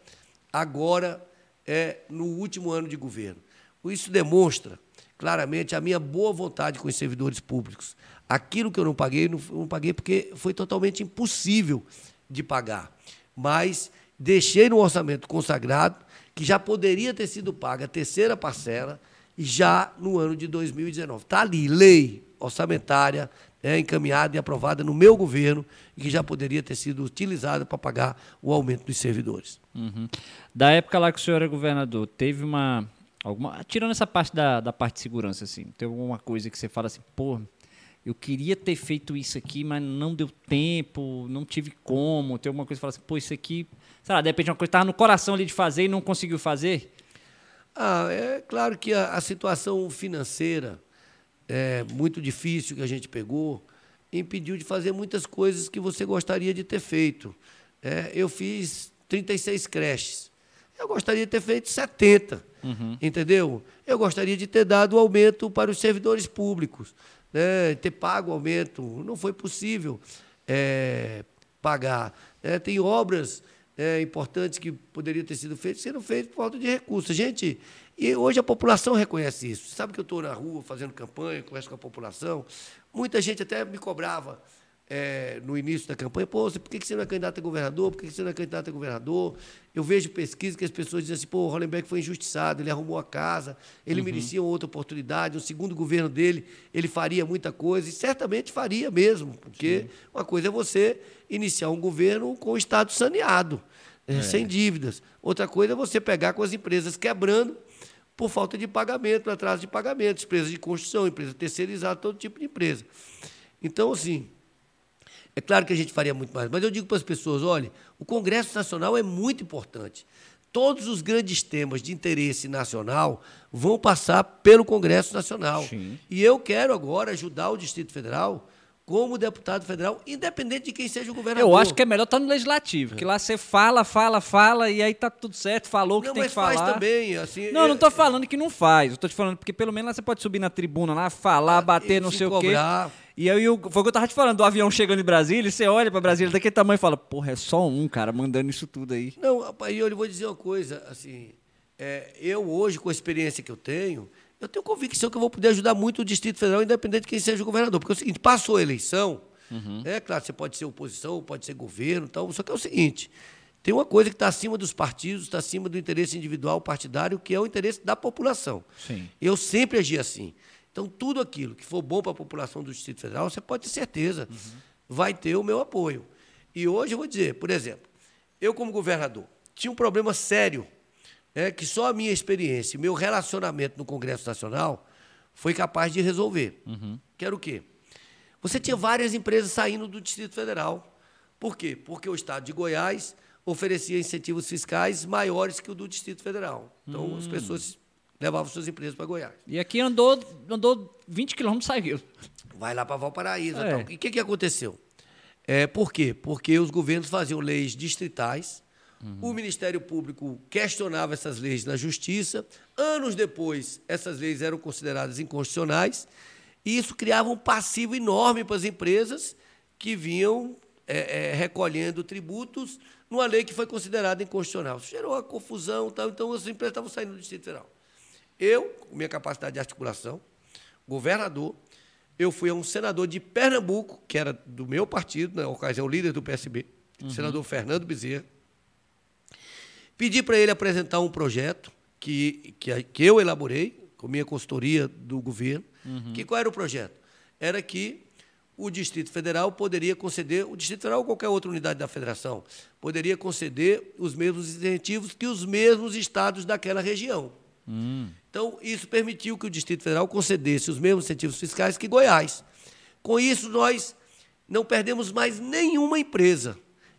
agora é no último ano de governo. Isso demonstra claramente a minha boa vontade com os servidores públicos. Aquilo que eu não paguei, não, não paguei porque foi totalmente impossível de pagar. Mas deixei no orçamento consagrado que já poderia ter sido paga a terceira parcela já no ano de 2019. Está ali, lei orçamentária, é, encaminhada e aprovada no meu governo e que já poderia ter sido utilizada para pagar o aumento dos servidores. Uhum. Da época lá que o senhor era governador, teve uma. Alguma, tirando essa parte da, da parte de segurança, assim, tem alguma coisa que você fala assim, pô, eu queria ter feito isso aqui, mas não deu tempo, não tive como. Tem alguma coisa que fala assim, pô, isso aqui, sei lá, de repente uma coisa estava no coração ali de fazer e não conseguiu fazer? Ah, é claro que a, a situação financeira é muito difícil que a gente pegou impediu de fazer muitas coisas que você gostaria de ter feito. É, eu fiz 36 creches. Eu gostaria de ter feito 70, uhum. entendeu? Eu gostaria de ter dado aumento para os servidores públicos, né? ter pago o aumento. Não foi possível é, pagar. É, tem obras é, importantes que poderiam ter sido feitas, sendo feitas por falta de recursos. Gente, e hoje a população reconhece isso. Sabe que eu estou na rua fazendo campanha, converso com a população. Muita gente até me cobrava é, no início da campanha, pô, por que você não é candidato a governador? Por que você não é candidato a governador? Eu vejo pesquisas que as pessoas dizem assim, pô, o Hollenberg foi injustiçado, ele arrumou a casa, ele uhum. merecia outra oportunidade, no segundo governo dele ele faria muita coisa, e certamente faria mesmo, porque Sim. uma coisa é você iniciar um governo com o Estado saneado, é. sem dívidas. Outra coisa é você pegar com as empresas quebrando por falta de pagamento, atraso de pagamento, empresas de construção, empresa terceirizada, todo tipo de empresa. Então, assim, é claro que a gente faria muito mais, mas eu digo para as pessoas: olha, o Congresso Nacional é muito importante. Todos os grandes temas de interesse nacional vão passar pelo Congresso Nacional. Sim. E eu quero agora ajudar o Distrito Federal como deputado federal, independente de quem seja o governador. Eu acho que é melhor estar no legislativo, que lá você fala, fala, fala e aí tá tudo certo, falou o que não, tem que falar. Não, mas faz também, assim. Não, eu, não estou falando que não faz. Eu tô te falando porque pelo menos lá você pode subir na tribuna lá, falar, ah, bater, não sei cobrar. o quê. E aí foi o que eu tava te falando, do avião chegando em Brasília, você olha para Brasília daquele tamanho e fala, porra, é só um cara mandando isso tudo aí. Não, rapaz, eu vou dizer uma coisa, assim, é, eu hoje, com a experiência que eu tenho, eu tenho convicção que eu vou poder ajudar muito o Distrito Federal, independente de quem seja o governador. Porque é o seguinte, passou a eleição, uhum. é claro, você pode ser oposição, pode ser governo, tal, só que é o seguinte, tem uma coisa que está acima dos partidos, está acima do interesse individual partidário, que é o interesse da população. Sim. Eu sempre agi assim. Então, tudo aquilo que for bom para a população do Distrito Federal, você pode ter certeza, uhum. vai ter o meu apoio. E hoje eu vou dizer, por exemplo, eu, como governador, tinha um problema sério, é, que só a minha experiência, meu relacionamento no Congresso Nacional foi capaz de resolver. Uhum. Que era o quê? Você tinha várias empresas saindo do Distrito Federal. Por quê? Porque o Estado de Goiás oferecia incentivos fiscais maiores que o do Distrito Federal. Então, hum. as pessoas levava suas empresas para Goiás. E aqui andou, andou 20 quilômetros saiu. Vai lá para Valparaíso. É. Então. E o que, que aconteceu? É, por quê? Porque os governos faziam leis distritais, uhum. o Ministério Público questionava essas leis na Justiça, anos depois, essas leis eram consideradas inconstitucionais, e isso criava um passivo enorme para as empresas que vinham é, é, recolhendo tributos numa lei que foi considerada inconstitucional. Isso gerou uma confusão, tal, então as empresas estavam saindo do Distrito Federal. Eu, com minha capacidade de articulação, governador, eu fui a um senador de Pernambuco, que era do meu partido, na ocasião líder do PSB, uhum. senador Fernando Bezerra. Pedi para ele apresentar um projeto que, que, que, eu elaborei, com minha consultoria do governo. Uhum. Que qual era o projeto? Era que o Distrito Federal poderia conceder, o Distrito Federal ou qualquer outra unidade da federação, poderia conceder os mesmos incentivos que os mesmos estados daquela região. Hum. Então, isso permitiu que o Distrito Federal concedesse os mesmos incentivos fiscais que Goiás. Com isso, nós não perdemos mais nenhuma empresa.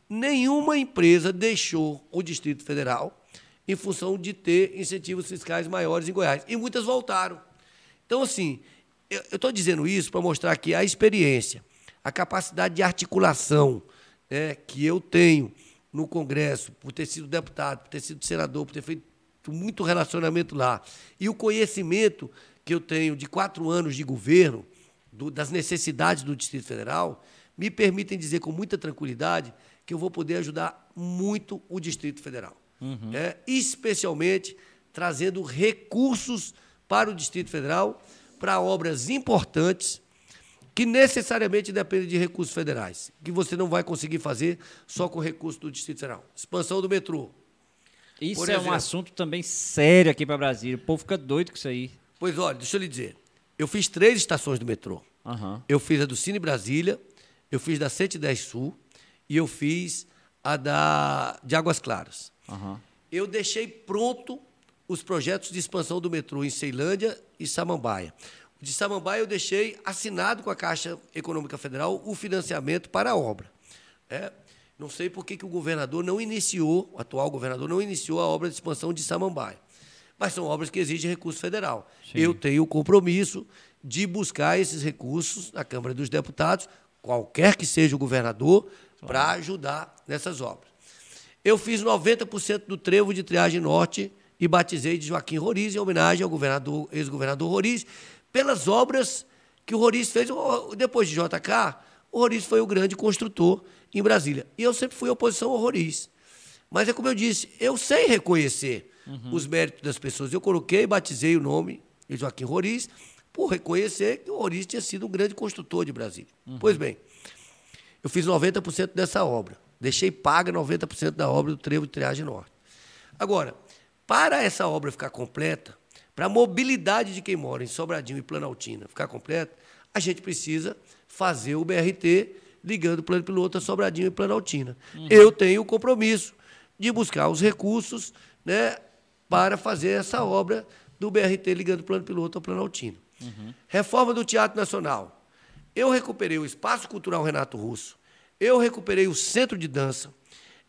Nenhuma empresa deixou o Distrito Federal em função de ter incentivos fiscais maiores em Goiás. E muitas voltaram. Então, assim, eu estou dizendo isso para mostrar que a experiência, a capacidade de articulação né, que eu tenho no Congresso, por ter sido deputado, por ter sido senador, por ter feito muito relacionamento lá. E o conhecimento que eu tenho de quatro anos de governo, do, das necessidades do Distrito Federal, me permitem dizer com muita tranquilidade que eu vou poder ajudar muito o Distrito Federal. Uhum. É, especialmente trazendo recursos para o Distrito Federal, para obras importantes, que necessariamente dependem de recursos federais, que você não vai conseguir fazer só com recursos do Distrito Federal. Expansão do metrô. Isso é um assunto também sério aqui para Brasília. O povo fica doido com isso aí. Pois olha, deixa eu lhe dizer. Eu fiz três estações do metrô. Uhum. Eu fiz a do Cine Brasília, eu fiz da 110 Sul e eu fiz a da de Águas Claras. Uhum. Eu deixei pronto os projetos de expansão do metrô em Ceilândia e Samambaia. O de Samambaia eu deixei assinado com a Caixa Econômica Federal o financiamento para a obra. É, não sei por que, que o governador não iniciou, o atual governador não iniciou a obra de expansão de Samambaia. Mas são obras que exigem recurso federal. Sim. Eu tenho o compromisso de buscar esses recursos na Câmara dos Deputados, qualquer que seja o governador, para ajudar nessas obras. Eu fiz 90% do trevo de triagem norte e batizei de Joaquim Roriz, em homenagem ao governador, ex-governador Roriz, pelas obras que o Roriz fez. Depois de JK, o Roriz foi o grande construtor em Brasília. E eu sempre fui oposição ao Roriz. Mas é como eu disse, eu sei reconhecer uhum. os méritos das pessoas. Eu coloquei, batizei o nome de Joaquim Roriz, por reconhecer que o Roriz tinha sido um grande construtor de Brasília. Uhum. Pois bem, eu fiz 90% dessa obra. Deixei paga 90% da obra do Trevo de Triagem Norte. Agora, para essa obra ficar completa, para a mobilidade de quem mora em Sobradinho e Planaltina ficar completa, a gente precisa fazer o BRT ligando o plano piloto a Sobradinho e Planaltina. Uhum. Eu tenho o compromisso de buscar os recursos né, para fazer essa obra do BRT ligando o plano piloto ao Planaltina. Uhum. Reforma do Teatro Nacional. Eu recuperei o Espaço Cultural Renato Russo, eu recuperei o Centro de Dança,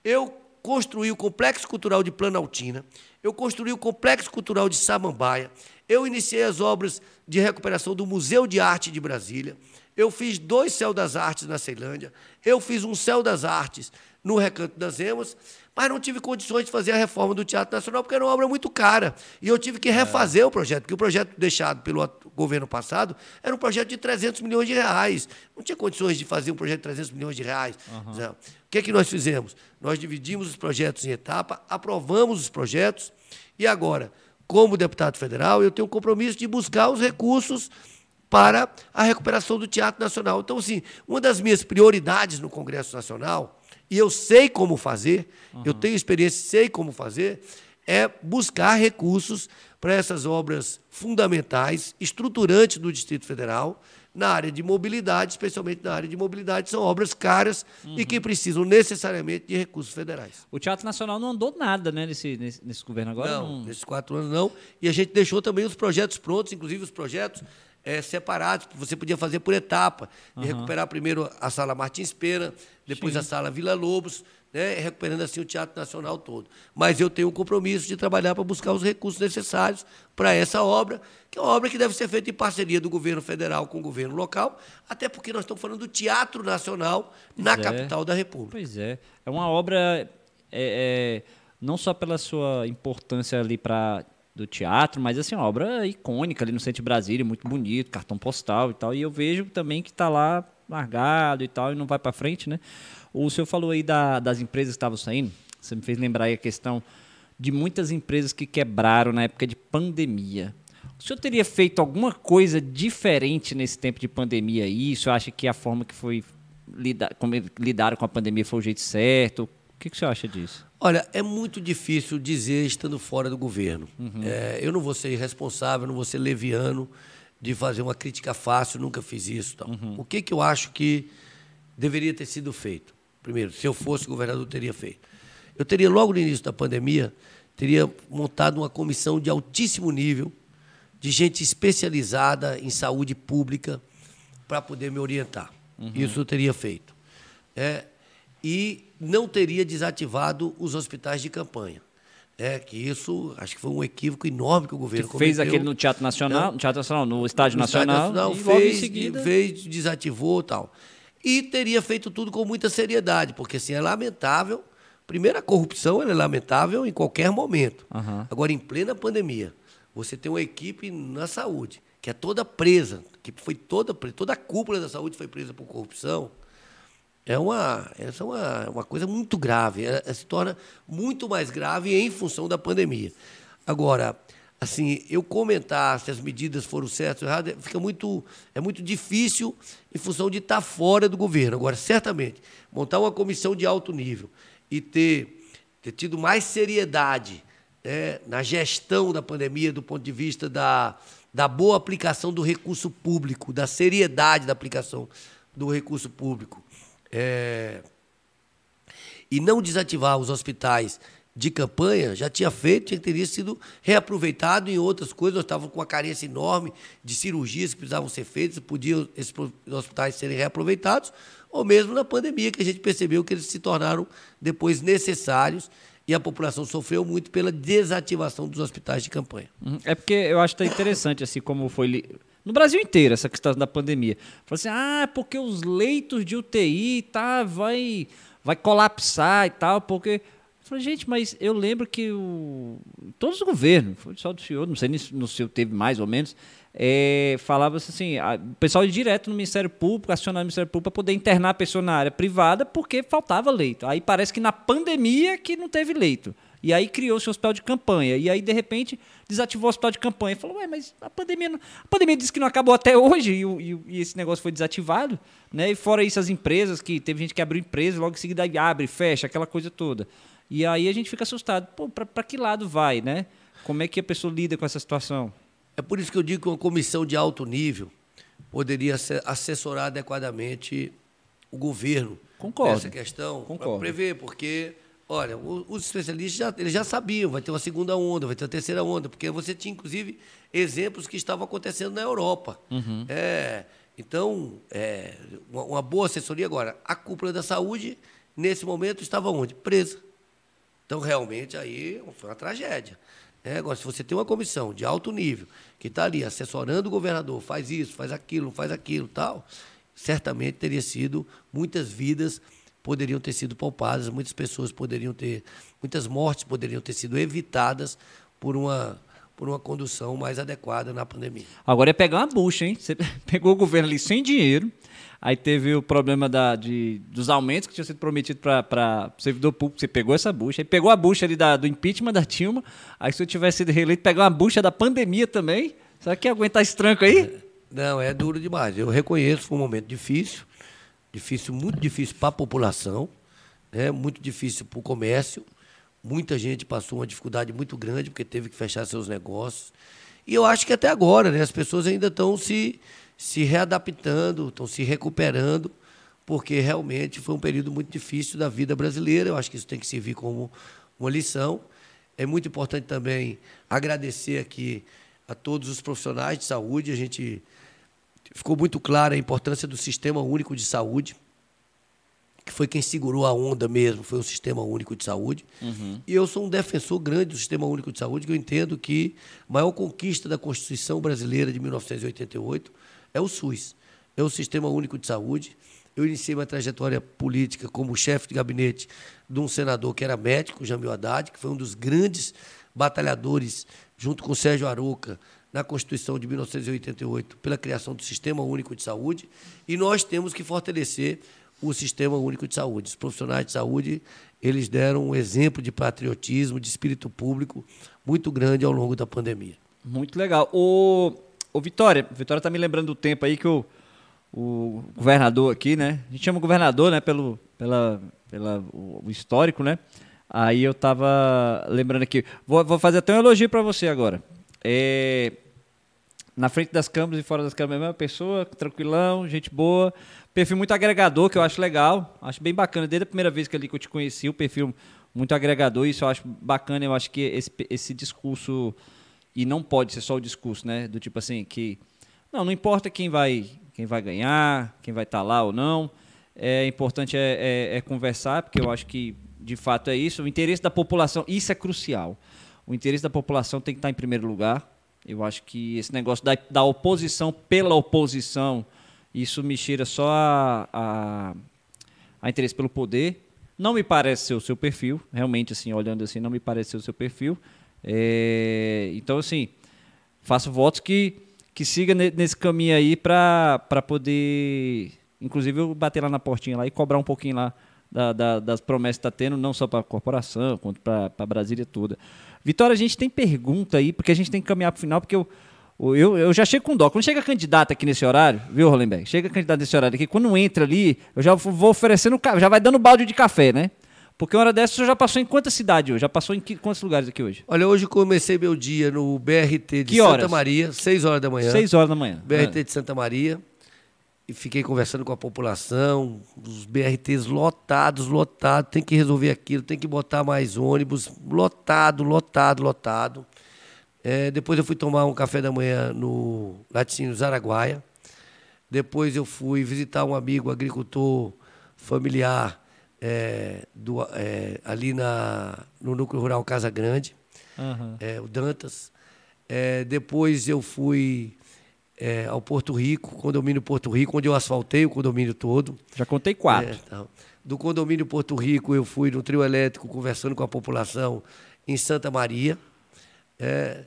eu construí o Complexo Cultural de Planaltina, eu construí o Complexo Cultural de Samambaia, eu iniciei as obras de recuperação do Museu de Arte de Brasília, eu fiz dois Céu das Artes na Ceilândia, eu fiz um Céu das Artes no Recanto das Emas, mas não tive condições de fazer a reforma do Teatro Nacional porque era uma obra muito cara. E eu tive que refazer é. o projeto, porque o projeto deixado pelo governo passado era um projeto de 300 milhões de reais. Não tinha condições de fazer um projeto de 300 milhões de reais. Uhum. O que, é que nós fizemos? Nós dividimos os projetos em etapa, aprovamos os projetos e agora, como deputado federal, eu tenho o compromisso de buscar os recursos para a recuperação do Teatro Nacional. Então, assim, uma das minhas prioridades no Congresso Nacional e eu sei como fazer, uhum. eu tenho experiência, sei como fazer, é buscar recursos para essas obras fundamentais, estruturantes do Distrito Federal, na área de mobilidade, especialmente na área de mobilidade, são obras caras uhum. e que precisam necessariamente de recursos federais. O Teatro Nacional não andou nada né, nesse, nesse, nesse governo agora? Não, não, nesses quatro anos não. E a gente deixou também os projetos prontos, inclusive os projetos é, separados, você podia fazer por etapa, uhum. recuperar primeiro a sala Martins Pena, depois Sim. a sala Vila Lobos, né, recuperando assim o Teatro Nacional todo. Mas eu tenho o compromisso de trabalhar para buscar os recursos necessários para essa obra, que é uma obra que deve ser feita em parceria do governo federal com o governo local, até porque nós estamos falando do Teatro Nacional pois na é. capital da República. Pois é. É uma obra, é, é, não só pela sua importância ali para do teatro, mas assim, uma obra icônica ali no centro de Brasília, muito bonito, cartão postal e tal. E eu vejo também que está lá largado e tal, e não vai para frente, né? O senhor falou aí da, das empresas que estavam saindo, você me fez lembrar aí a questão de muitas empresas que quebraram na época de pandemia. O senhor teria feito alguma coisa diferente nesse tempo de pandemia aí? O senhor acha que a forma que foi lidar, como lidaram com a pandemia foi o jeito certo? O que, que o senhor acha disso? Olha, é muito difícil dizer estando fora do governo. Uhum. É, eu não vou ser irresponsável, não vou ser leviano de fazer uma crítica fácil, nunca fiz isso. Uhum. O que, que eu acho que deveria ter sido feito? Primeiro, se eu fosse governador, teria feito. Eu teria, logo no início da pandemia, teria montado uma comissão de altíssimo nível, de gente especializada em saúde pública, para poder me orientar. Uhum. Isso eu teria feito. É, e não teria desativado os hospitais de campanha. É, que isso, acho que foi um equívoco enorme que o governo que fez aquele no Teatro Nacional, no Teatro Nacional, no Estádio no Nacional, Nacional e fez, seguida... fez, desativou tal. E teria feito tudo com muita seriedade, porque assim, é lamentável. Primeiro, a corrupção é lamentável em qualquer momento. Uhum. Agora, em plena pandemia, você tem uma equipe na saúde que é toda presa, que foi toda toda a cúpula da saúde foi presa por corrupção é uma, essa é uma, uma coisa muito grave. Ela, ela se torna muito mais grave em função da pandemia. Agora, assim, eu comentar se as medidas foram certas ou erradas, fica muito, é muito difícil em função de estar fora do governo. Agora, certamente, montar uma comissão de alto nível e ter, ter tido mais seriedade né, na gestão da pandemia do ponto de vista da, da boa aplicação do recurso público, da seriedade da aplicação do recurso público. É, e não desativar os hospitais de campanha já tinha feito, já teria sido reaproveitado em outras coisas. Nós estávamos com uma carência enorme de cirurgias que precisavam ser feitas, podiam esses hospitais serem reaproveitados, ou mesmo na pandemia, que a gente percebeu que eles se tornaram depois necessários e a população sofreu muito pela desativação dos hospitais de campanha. Uhum. É porque eu acho que é interessante, assim, como foi no Brasil inteiro essa questão da pandemia. Falou assim, ah, é porque os leitos de UTI tá, vai, vai colapsar e tal, porque... Falei, gente, mas eu lembro que o, todos os governos, foi só do senhor, não sei se no seu teve mais ou menos, é, falava assim, a, o pessoal ia direto no Ministério Público, acionar o Ministério Público para poder internar a pessoa na área privada porque faltava leito. Aí parece que na pandemia que não teve leito. E aí criou-se o hospital de campanha. E aí, de repente, desativou o hospital de campanha. Falou, ué, mas a pandemia, não... a pandemia disse que não acabou até hoje e, e, e, esse negócio foi desativado. Né? E fora isso, as empresas, que teve gente que abriu empresa, logo em seguida abre, fecha, aquela coisa toda. E aí a gente fica assustado. Pô, para que lado vai, né? Como é que a pessoa lida com essa situação? É por isso que eu digo que uma comissão de alto nível poderia assessorar adequadamente o governo Concordo. nessa questão, para prever, porque, olha, os especialistas já, eles já sabiam, vai ter uma segunda onda, vai ter uma terceira onda, porque você tinha, inclusive, exemplos que estavam acontecendo na Europa. Uhum. É, então, é, uma, uma boa assessoria. Agora, a cúpula da saúde, nesse momento, estava onde? Presa. Então, realmente, aí foi uma tragédia. É, agora, se você tem uma comissão de alto nível que está ali assessorando o governador, faz isso, faz aquilo, faz aquilo, tal, certamente teria sido muitas vidas poderiam ter sido poupadas, muitas pessoas poderiam ter, muitas mortes poderiam ter sido evitadas por uma por uma condução mais adequada na pandemia. Agora é pegar uma bucha, hein? Você pegou o governo ali sem dinheiro, Aí teve o problema da, de, dos aumentos que tinham sido prometidos para o servidor público. Você pegou essa bucha. Aí pegou a bucha ali da, do impeachment da Dilma. Aí se eu tivesse sido reeleito, pegou uma bucha da pandemia também. Será que ia aguentar esse tranco aí? Não, é duro demais. Eu reconheço, foi um momento difícil. Difícil, muito difícil para a população. Né? Muito difícil para o comércio. Muita gente passou uma dificuldade muito grande porque teve que fechar seus negócios. E eu acho que até agora, né, as pessoas ainda estão se se readaptando, estão se recuperando, porque realmente foi um período muito difícil da vida brasileira. Eu acho que isso tem que servir como uma lição. É muito importante também agradecer aqui a todos os profissionais de saúde. A gente ficou muito clara a importância do Sistema Único de Saúde, que foi quem segurou a onda mesmo, foi o Sistema Único de Saúde. Uhum. E eu sou um defensor grande do Sistema Único de Saúde, que eu entendo que a maior conquista da Constituição Brasileira de 1988 é o SUS, é o Sistema Único de Saúde. Eu iniciei uma trajetória política como chefe de gabinete de um senador que era médico, Jamil Haddad, que foi um dos grandes batalhadores, junto com Sérgio Aroca, na Constituição de 1988, pela criação do Sistema Único de Saúde. E nós temos que fortalecer o Sistema Único de Saúde. Os profissionais de saúde, eles deram um exemplo de patriotismo, de espírito público muito grande ao longo da pandemia. Muito legal. O, Ô, Vitória, Vitória tá me lembrando do tempo aí que o, o governador aqui, né? A gente chama o governador, né? Pelo pela, pela, o, o histórico, né? Aí eu tava lembrando aqui. Vou, vou fazer até um elogio para você agora. É, na frente das câmeras e fora das câmeras, a mesma pessoa, tranquilão, gente boa. Perfil muito agregador, que eu acho legal. Acho bem bacana. Desde a primeira vez que, ali que eu te conheci, o perfil muito agregador. Isso eu acho bacana. Eu acho que esse, esse discurso e não pode ser só o discurso, né? Do tipo assim, que não, não importa quem vai, quem vai ganhar, quem vai estar tá lá ou não. É importante é, é, é, conversar, porque eu acho que de fato é isso. O interesse da população, isso é crucial. O interesse da população tem que estar em primeiro lugar. Eu acho que esse negócio da, da oposição pela oposição, isso me cheira só a, a, a interesse pelo poder. Não me parece ser o seu perfil, realmente, assim, olhando assim, não me parece ser o seu perfil. É, então, assim, faço votos que, que siga nesse caminho aí para poder inclusive eu bater lá na portinha lá e cobrar um pouquinho lá da, da, das promessas que está tendo, não só para a corporação, quanto para Brasília toda. Vitória, a gente tem pergunta aí, porque a gente tem que caminhar para o final, porque eu, eu, eu já chego com dó. Quando chega candidato aqui nesse horário, viu, Rolenberg? Chega candidato nesse horário aqui, quando entra ali, eu já vou oferecendo, já vai dando balde de café, né? Porque uma hora dessa você já passou em quantas cidades hoje? Já passou em que, quantos lugares aqui hoje? Olha, hoje comecei meu dia no BRT de Santa? Maria, 6 horas da manhã. 6 horas da manhã. BRT de Santa Maria. E fiquei conversando com a população, os BRTs lotados, lotados, tem que resolver aquilo, tem que botar mais ônibus, lotado, lotado, lotado. É, depois eu fui tomar um café da manhã no Laticínio Zaraguaia. Depois eu fui visitar um amigo agricultor familiar é, do, é, ali na, no núcleo rural Casa Grande, é, o Dantas. É, depois eu fui é, ao Porto Rico, condomínio Porto Rico, onde eu asfaltei o condomínio todo. Já contei quatro. É, então, do condomínio Porto Rico, eu fui no trio elétrico conversando com a população em Santa Maria. É,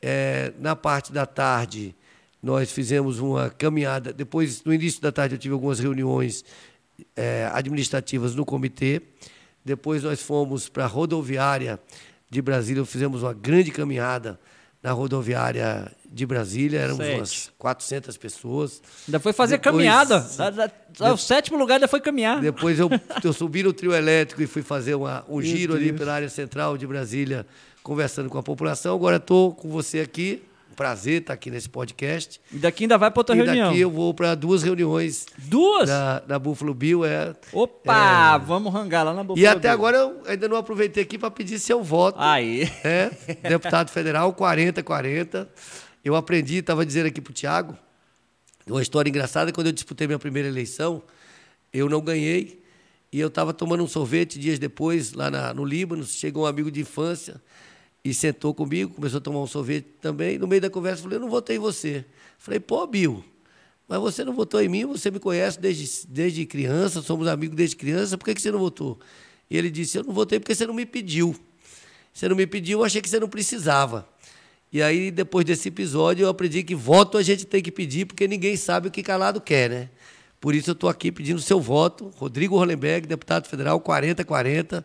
é, na parte da tarde, nós fizemos uma caminhada. Depois, no início da tarde, eu tive algumas reuniões é, administrativas no comitê. Depois, nós fomos para a rodoviária de Brasília, fizemos uma grande caminhada na rodoviária de Brasília, éramos Sete. umas 400 pessoas. Ainda foi fazer Depois- caminhada. Da- da- da- o sétimo lugar ainda foi caminhar. Depois eu, eu subi no trio elétrico e fui fazer uma, um giro ali Deus. pela área central de Brasília, conversando com a população. Agora estou com você aqui. Prazer estar aqui nesse podcast. E daqui ainda vai para outra e reunião. daqui eu vou para duas reuniões Duas? da, da Buffalo Bill. É, Opa, vamos rangar lá na boca. e até agora eu ainda não aproveitei aqui para pedir seu voto. Aí. É, deputado federal 4040. Eu aprendi, estava dizendo aqui para o Tiago, uma história engraçada, quando eu disputei minha primeira eleição, eu não ganhei, e eu estava tomando um sorvete dias depois, lá na- no Líbano, chegou um amigo de infância e sentou comigo, começou a tomar um sorvete também, no meio da conversa, falei, eu não votei em você. Falei, pô, Bill, mas você não votou em mim, você me conhece desde, desde criança, somos amigos desde criança, por que, que você não votou? E ele disse, eu não votei porque você não me pediu. Você não me pediu, eu achei que você não precisava. E aí, depois desse episódio, eu aprendi que voto a gente tem que pedir, porque ninguém sabe o que calado quer, né? Por isso eu estou aqui pedindo seu voto. Rodrigo Hollenberg, deputado federal 4040.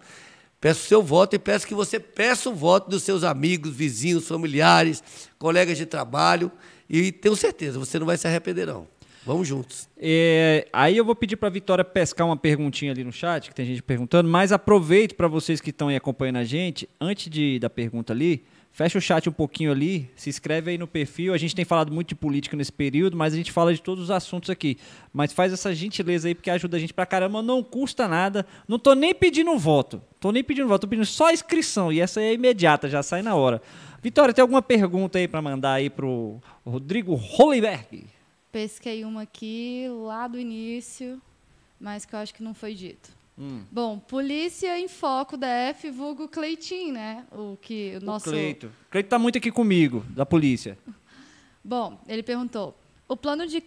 Peço seu voto e peço que você peça o voto dos seus amigos, vizinhos, familiares, colegas de trabalho. E tenho certeza, você não vai se arrepender, não. Vamos juntos. É, aí eu vou pedir para a Vitória pescar uma perguntinha ali no chat, que tem gente perguntando, mas aproveito para vocês que estão aí acompanhando a gente, antes de, da pergunta ali, fecha o chat um pouquinho ali, se inscreve aí no perfil. A gente tem falado muito de política nesse período, mas a gente fala de todos os assuntos aqui. Mas faz essa gentileza aí, porque ajuda a gente pra caramba, não custa nada. Não tô nem pedindo voto, tô nem pedindo voto, tô pedindo só inscrição, e essa aí é imediata, já sai na hora. Vitória, tem alguma pergunta aí para mandar aí pro Rodrigo Hollenberg? Pesquei uma aqui lá do início, mas que eu acho que não foi dito. Hum. Bom, polícia em foco da F, vulgo Cleitinho, né? O que o nosso. O Cleito. Cleito tá muito aqui comigo, da polícia. Bom, ele perguntou: o plano de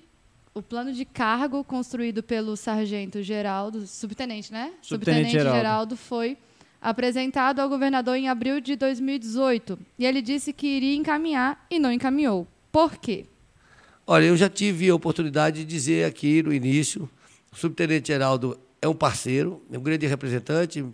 o plano de cargo construído pelo sargento Geraldo, subtenente, né? Subtenente Geraldo. Geraldo foi apresentado ao governador em abril de 2018 e ele disse que iria encaminhar e não encaminhou. Por quê? Olha, eu já tive a oportunidade de dizer aqui no início, o subtenente Geraldo é um parceiro, é um grande representante,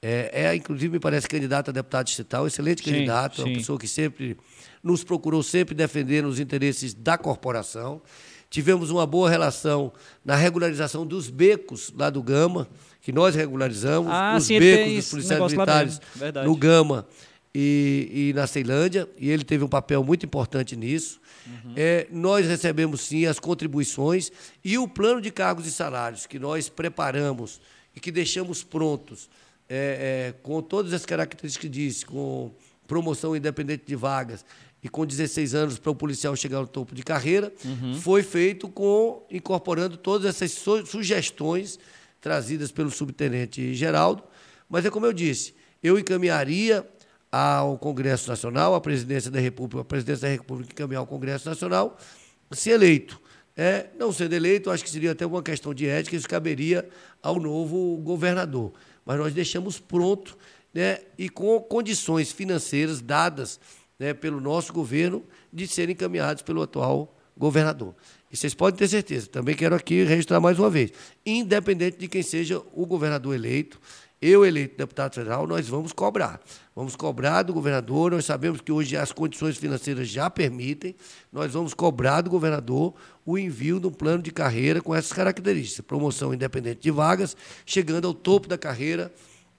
é, é, inclusive me parece candidato a deputado distrital, excelente Sim, candidato, é sim. uma pessoa que sempre nos procurou sempre defender os interesses da corporação. Tivemos uma boa relação na regularização dos becos lá do Gama, que nós regularizamos, Ah, os sim, becos dos policiais militares no Gama e, e na Ceilândia, e ele teve um papel muito importante nisso. Uhum. É, nós recebemos sim as contribuições e o plano de cargos e salários que nós preparamos e que deixamos prontos, é, é, com todas as características que disse, com promoção independente de vagas e com 16 anos para o policial chegar ao topo de carreira, Uhum. foi feito com incorporando todas essas su- sugestões trazidas pelo subtenente Geraldo. Mas é como eu disse, eu encaminharia ao Congresso Nacional, à presidência da República, a presidência da República encaminhar ao Congresso Nacional, se eleito. É, não sendo eleito, acho que seria até uma questão de ética, isso caberia ao novo governador. Mas nós deixamos pronto né, e com condições financeiras dadas né, pelo nosso governo de serem encaminhados pelo atual governador. E vocês podem ter certeza, também quero aqui registrar mais uma vez, independente de quem seja o governador eleito, eu eleito deputado federal, nós vamos cobrar. Vamos cobrar do governador, nós sabemos que hoje as condições financeiras já permitem, nós vamos cobrar do governador o envio de um plano de carreira com essas características, promoção independente de vagas, chegando ao topo da carreira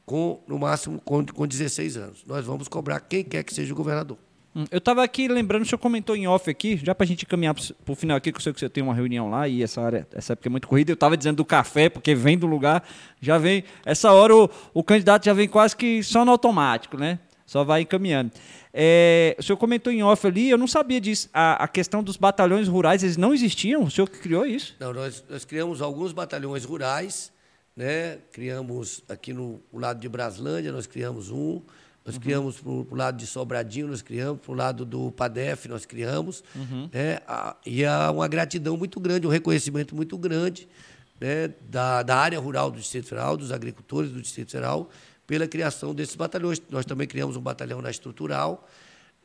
com, no máximo, com, com 16 anos. Nós vamos cobrar quem quer que seja o governador. Hum, eu estava aqui lembrando, o senhor comentou em off aqui, já para a gente caminhar para o final aqui, que eu sei que você tem uma reunião lá e essa área, essa época é muito corrida. Eu estava dizendo do café, porque vem do lugar, já vem. Essa hora o, o candidato já vem quase que só no automático, né? Só vai encaminhando. É, o senhor comentou em off ali, eu não sabia disso. A, a, questão dos batalhões rurais, eles não existiam? O senhor que criou isso? Não, nós, nós criamos alguns batalhões rurais né? Criamos aqui no lado de Braslândia, nós criamos um. Nós uhum. criamos para o lado de Sobradinho, nós criamos, para o lado do PADEF, nós criamos. Uhum. Né? A, e há uma gratidão muito grande, um reconhecimento muito grande né? da, da área rural do Distrito Federal, dos agricultores do Distrito Federal, pela criação desses batalhões. Nós também criamos um batalhão na estrutural.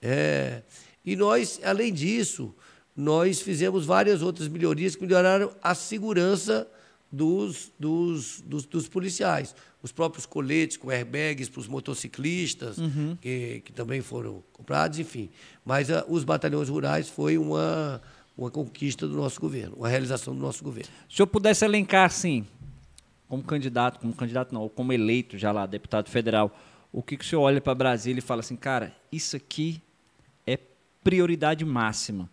É, e nós, além disso, nós fizemos várias outras melhorias que melhoraram a segurança dos, dos, dos, dos, policiais. Os próprios coletes com airbags para os motociclistas, uhum. que, que também foram comprados, enfim. Mas a, ah, os batalhões rurais foi uma, uma conquista do nosso governo, uma realização do nosso governo. Se eu pudesse elencar, assim, como candidato, como candidato não, como eleito já lá, deputado federal, o que, que o senhor olha para Brasília e fala assim, cara, isso aqui é prioridade máxima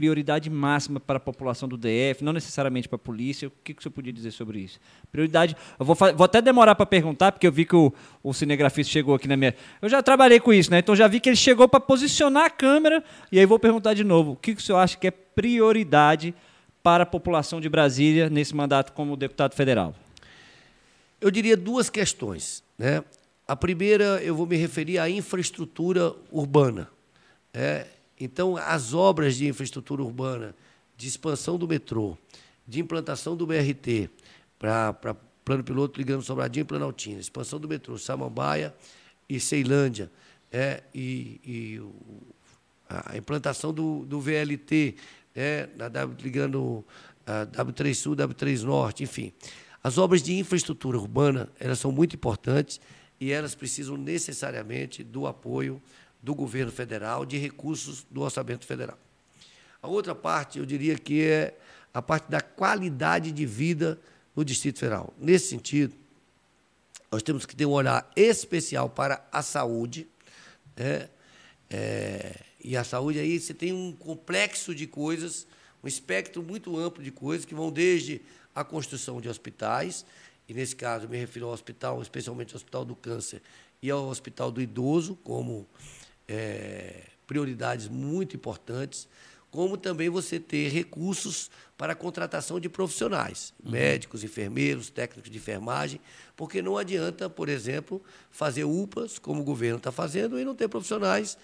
prioridade máxima para a população do DF, não necessariamente para a polícia. O que, que senhor podia dizer sobre isso? Prioridade. Eu vou, vou até demorar para perguntar, porque eu vi que o, o cinegrafista chegou aqui na minha. Eu já trabalhei com isso, né? Então já vi que ele chegou para posicionar a câmera, e aí vou perguntar de novo: o que, que o senhor acha que é prioridade para a população de Brasília nesse mandato como deputado federal? Eu diria duas questões. Né? A primeira, eu vou me referir à infraestrutura urbana. É, então, as obras de infraestrutura urbana, de expansão do metrô, de implantação do BRT, para plano piloto ligando Sobradinho e Planaltina, expansão do metrô, Samambaia e Ceilândia, é, e, e a implantação do, do VLT, é, na w, ligando a W3 Sul, W3 Norte, enfim. As obras de infraestrutura urbana, elas são muito importantes e elas precisam necessariamente do apoio do governo federal, de recursos do orçamento federal. A outra parte, eu diria que é a parte da qualidade de vida no Distrito Federal. Nesse sentido, nós temos que ter um olhar especial para a saúde. Né? É, e a saúde aí você tem um complexo de coisas, um espectro muito amplo de coisas que vão desde a construção de hospitais, e nesse caso me refiro ao hospital, especialmente ao Hospital do Câncer e ao Hospital do Idoso, como é, prioridades muito importantes, como também você ter recursos para a contratação de profissionais, uhum. médicos, enfermeiros, técnicos de enfermagem, porque não adianta, por exemplo, fazer UPAs, como o governo está fazendo, e não ter profissionais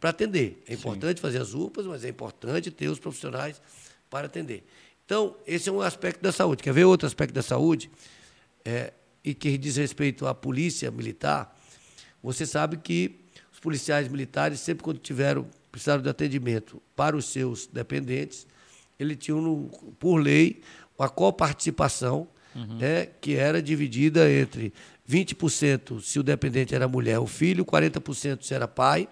para atender. É importante Sim. fazer as UPAs, mas é importante ter os profissionais para atender. Então, esse é um aspecto da saúde. Quer ver outro aspecto da saúde? É, e que diz respeito à polícia militar, você sabe que policiais militares, sempre quando tiveram, precisaram de atendimento para os seus dependentes, eles tinham, por lei, uma coparticipação, uhum. né, que era dividida entre 20% se o dependente era mulher ou filho, 40% se era pai,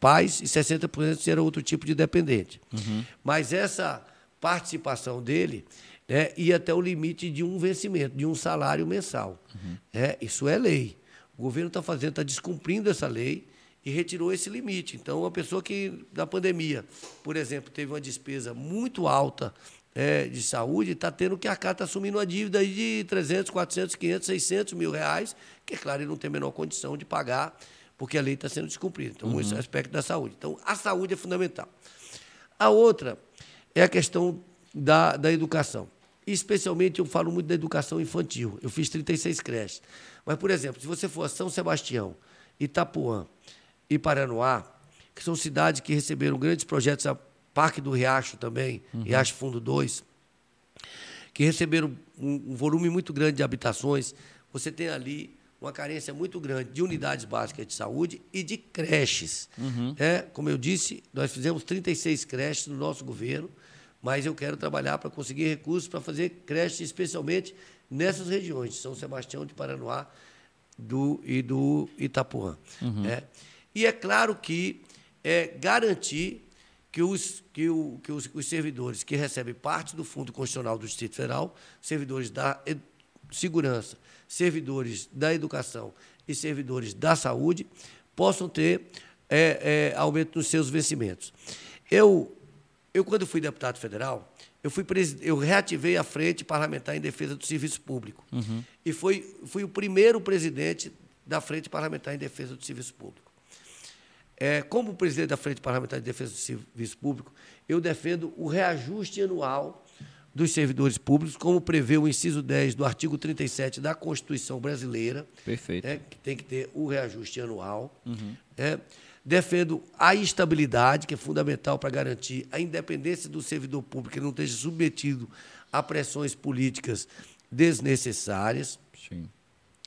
pais, e 60% se era outro tipo de dependente. Uhum. Mas essa participação dele né, ia até o limite de um vencimento, de um salário mensal. Uhum. É, isso é lei. O governo está fazendo, está descumprindo essa lei e retirou esse limite. Então, uma pessoa que, na pandemia, por exemplo, teve uma despesa muito alta é, de saúde, está tendo que a está assumindo uma dívida de 300, 400, 500, 600 mil reais, que, é claro, ele não tem a menor condição de pagar, porque a lei está sendo descumprida. Então, uhum. esse é o aspecto da saúde. Então, a saúde é fundamental. A outra é a questão da, da educação. especialmente, eu falo muito da educação infantil. Eu fiz 36 creches. Mas, por exemplo, se você for a São Sebastião, Itapuã, e Paranoá, que são cidades que receberam grandes projetos, a Parque do Riacho também, uhum. Riacho Fundo 2, que receberam um, um volume muito grande de habitações. Você tem ali uma carência muito grande de unidades básicas de saúde e de creches. É, como eu disse, nós fizemos 36 creches no nosso governo, mas eu quero trabalhar para conseguir recursos para fazer creches, especialmente nessas regiões, de São Sebastião de Paranoá do, e do Itapuã. É. E é claro que é garantir que, os, que, o, que os, os servidores que recebem parte do Fundo Constitucional do Distrito Federal, servidores da segurança, servidores da educação e servidores da saúde, possam ter é, é, aumento nos seus vencimentos. Eu, eu, quando fui deputado federal, eu, fui eu reativei a Frente Parlamentar em Defesa do Serviço Público. E foi, fui o primeiro presidente da Frente Parlamentar em Defesa do Serviço Público. É, como presidente da Frente Parlamentar de Defesa do Serviço Público, eu defendo o reajuste anual dos servidores públicos, como prevê o inciso 10 do artigo 37 da Constituição Brasileira, Perfeito. né, que tem que ter o reajuste anual. né. Defendo a estabilidade, que é fundamental para garantir a independência do servidor público, que não esteja submetido a pressões políticas desnecessárias. Sim.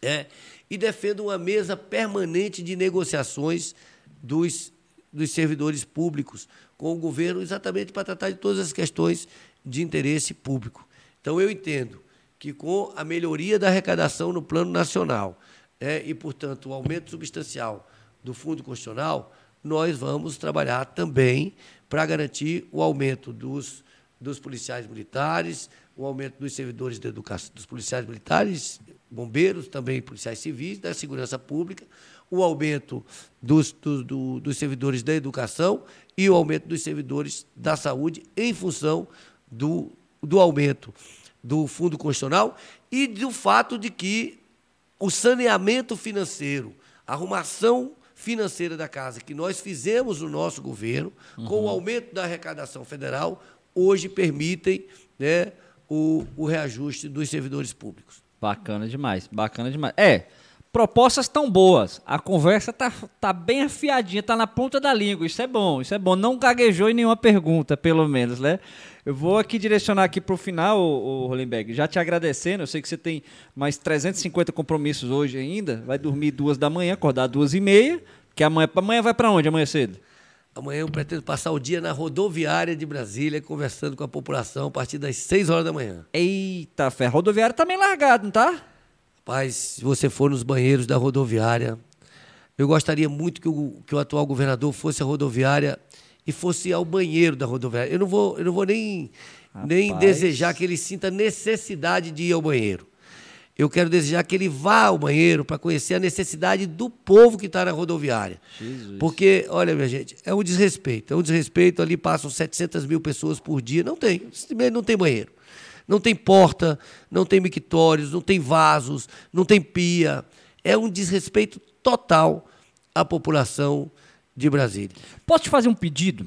É, e defendo uma mesa permanente de negociações dos, dos servidores públicos com o governo, exatamente para tratar de todas as questões de interesse público. Então, eu entendo que com a melhoria da arrecadação no plano nacional é, e, portanto, o aumento substancial do Fundo Constitucional, nós vamos trabalhar também para garantir o aumento dos, dos policiais militares, o aumento dos servidores da educação, dos policiais militares, bombeiros, também policiais civis, da segurança pública, o aumento dos, do- do- dos servidores da educação e o aumento dos servidores da saúde em função do, do aumento do Fundo Constitucional e do fato de que o saneamento financeiro, a arrumação financeira da casa que nós fizemos no nosso governo, com o aumento da arrecadação federal, hoje permitem né, o, o reajuste dos servidores públicos. Bacana demais, bacana demais. É, propostas tão boas. A conversa tá, tá bem afiadinha, tá na ponta da língua. Isso é bom, isso é bom. Não gaguejou em nenhuma pergunta, pelo menos, né? Eu vou aqui direcionar aqui pro final, o Rolenberg, já te agradecendo. Eu sei que você tem mais 350 compromissos hoje ainda. Vai dormir duas da manhã, acordar duas e meia. Que amanhã, amanhã vai para onde? Amanhã cedo? Amanhã eu pretendo passar o dia na rodoviária de Brasília, conversando com a população a partir das 6 horas da manhã. Eita, fé, a rodoviária tá meio largado, não tá? Rapaz, se você for nos banheiros da rodoviária, eu gostaria muito que o, que o atual governador fosse à rodoviária e fosse ao banheiro da rodoviária. Eu não vou, eu não vou nem, nem desejar que ele sinta necessidade de ir ao banheiro. Eu quero desejar que ele vá ao banheiro para conhecer a necessidade do povo que está na rodoviária. Jesus. Porque, olha, minha gente, é um desrespeito. É um desrespeito. Ali passam 700 mil pessoas por dia. Não tem. Não tem banheiro. Não tem porta, não tem mictórios, não tem vasos, não tem pia. É um desrespeito total à população de Brasília. Posso te fazer um pedido?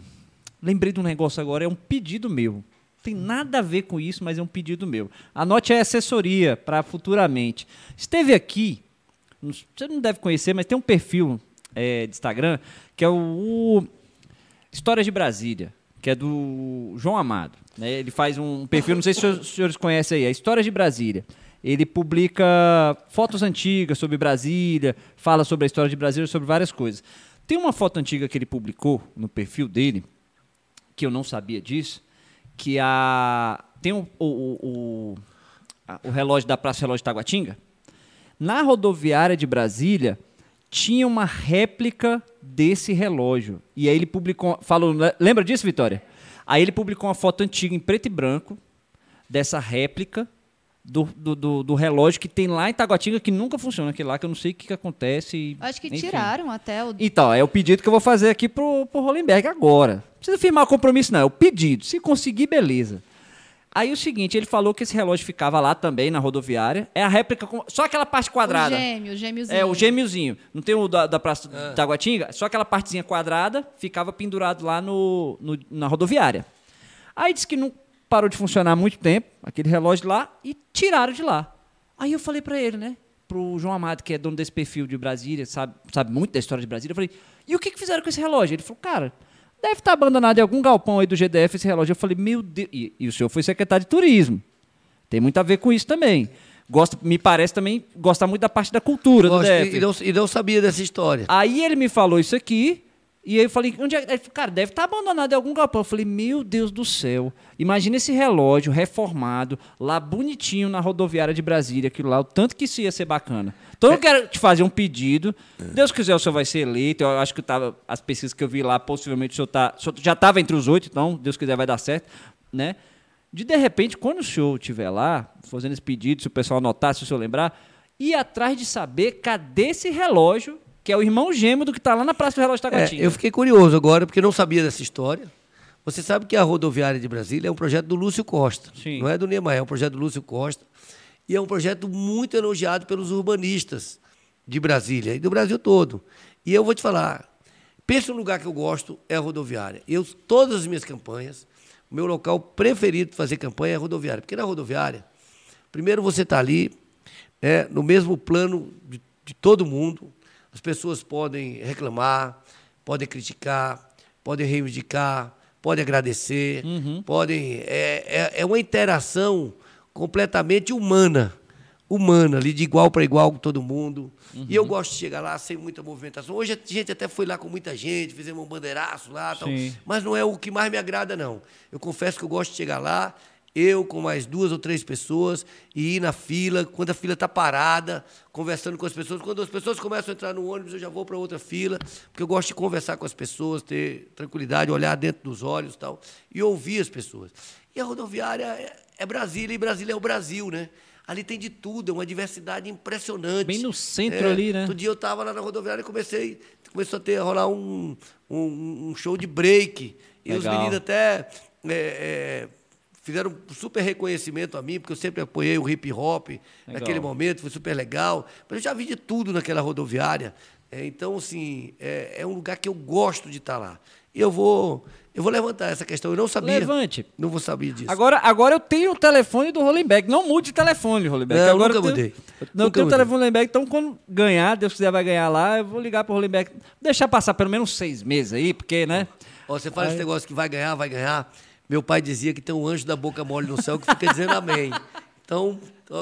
Lembrei de um negócio agora, é um pedido meu. Tem nada a ver com isso, mas é um pedido meu. Anote a assessoria para futuramente. Esteve aqui, não- você não deve conhecer, mas tem um perfil é, de Instagram que é o, o Histórias de Brasília, que é do João Amado. né? Ele faz um perfil, não sei se os senhores conhecem aí, é Histórias de Brasília. Ele publica fotos antigas sobre Brasília, fala sobre a história de Brasília, sobre várias coisas. Tem uma foto antiga que ele publicou no perfil dele, que eu não sabia disso, que a tem o, o, o, o, relógio da Praça Relógio Taguatinga. Na rodoviária de Brasília tinha uma réplica desse relógio. E aí ele publicou, falou, le- lembra disso, Vitória? Aí ele publicou uma foto antiga em preto e branco dessa réplica do, do, do, do relógio que tem lá em Taguatinga que nunca funciona aquele lá, que eu não sei o que, que acontece. Acho que enfim. tiraram até o. Então, é o pedido que eu vou fazer aqui pro, pro Hollenberg agora. Não precisa firmar compromisso, não. É o pedido. Se conseguir, beleza. Aí o seguinte, ele falou que esse relógio ficava lá também, na rodoviária. É a réplica, com, só aquela parte quadrada. O gêmeo, o gêmeozinho. É, o gêmeozinho. Não tem o da, da Praça da Taguatinga? Só aquela partezinha quadrada ficava pendurado lá no, no- na rodoviária. Aí disse que não parou de funcionar há muito tempo, aquele relógio lá, e tiraram de lá. Aí eu falei pra ele, né? Pro João Amado, que é dono desse perfil de Brasília, sabe, sabe muito da história de Brasília. Eu falei, e o que, que fizeram com esse relógio? Ele falou, cara, deve estar abandonado em algum galpão aí do GDF esse relógio. Eu falei, meu Deus. E, e o senhor foi secretário de turismo. Tem muito a ver com isso também. gosta, me parece também gostar muito da parte da cultura Gosto, do DF. e, não, e não sabia dessa história. Aí ele me falou isso aqui, e aí eu falei, onde é? Ele falou, cara, deve estar abandonado em algum galpão. Eu falei, meu Deus do céu, imagina esse relógio reformado, lá bonitinho na rodoviária de Brasília, aquilo lá, o tanto que isso ia ser bacana. Então eu quero te fazer um pedido. Deus quiser, o senhor vai ser eleito. Eu acho que eu tava, as pesquisas que eu vi lá, possivelmente o senhor, tá, o senhor já estava entre os oito, então, Deus quiser, vai dar certo, né? De de repente, quando o senhor estiver lá, fazendo esse pedido, se o pessoal anotar, se o senhor lembrar, ir atrás de saber cadê esse relógio, que é o irmão gêmeo do que está lá na Praça do Relógio É, Taguatinga. eu fiquei curioso agora, porque não sabia dessa história. Você sabe que a rodoviária de Brasília é um projeto do Lúcio Costa. Sim. Não é do Niemeyer, é um projeto do Lúcio Costa. E é um projeto muito elogiado pelos urbanistas de Brasília e do Brasil todo. E eu vou te falar, pensa um lugar que eu gosto, é a rodoviária. Eu, todas as minhas campanhas, o meu local preferido para fazer campanha é a rodoviária. Porque na rodoviária, primeiro você está ali, né, no mesmo plano de, de todo mundo, as pessoas podem reclamar, podem criticar, podem reivindicar, podem agradecer, podem. É, é, é uma interação completamente humana. Humana, ali de igual para igual com todo mundo. E eu gosto de chegar lá sem muita movimentação. Hoje a gente até foi lá com muita gente, fizemos um bandeiraço lá, tal, mas não é o que mais me agrada, não. Eu confesso que eu gosto de chegar lá, eu com mais duas ou três pessoas, e ir na fila, quando a fila está parada, conversando com as pessoas. Quando as pessoas começam a entrar no ônibus, eu já vou para outra fila, porque eu gosto de conversar com as pessoas, ter tranquilidade, olhar dentro dos olhos e tal, e ouvir as pessoas. E a rodoviária é, é Brasília, e Brasília é o Brasil, né? Ali tem de tudo, é uma diversidade impressionante. Bem no centro ali, né? Outro dia eu estava lá na rodoviária e comecei, começou a ter a rolar um, um, um show de break. E os Legal. meninos até é, é, fizeram um super reconhecimento a mim, porque eu sempre apoiei o hip hop naquele momento, foi super legal. Mas eu já vi de tudo naquela rodoviária. É, então, assim, é, é um lugar que eu gosto de estar lá. E eu vou, eu vou levantar essa questão. Eu não sabia. Levante. Não vou saber disso. Agora, agora eu tenho o telefone do Hollenberg. Não mude de telefone, Hollenberg. Não, agora nunca eu tenho, mudei. Não, eu Nunca tenho o telefone do Hollenberg. Então, quando ganhar, Deus quiser vai ganhar lá, eu vou ligar pro Hollenberg. Deixar passar pelo menos seis meses aí, porque, né? Ó, você fala esse negócio que vai ganhar, vai ganhar. Meu pai dizia que tem um anjo da boca mole no céu que fica dizendo amém. Então,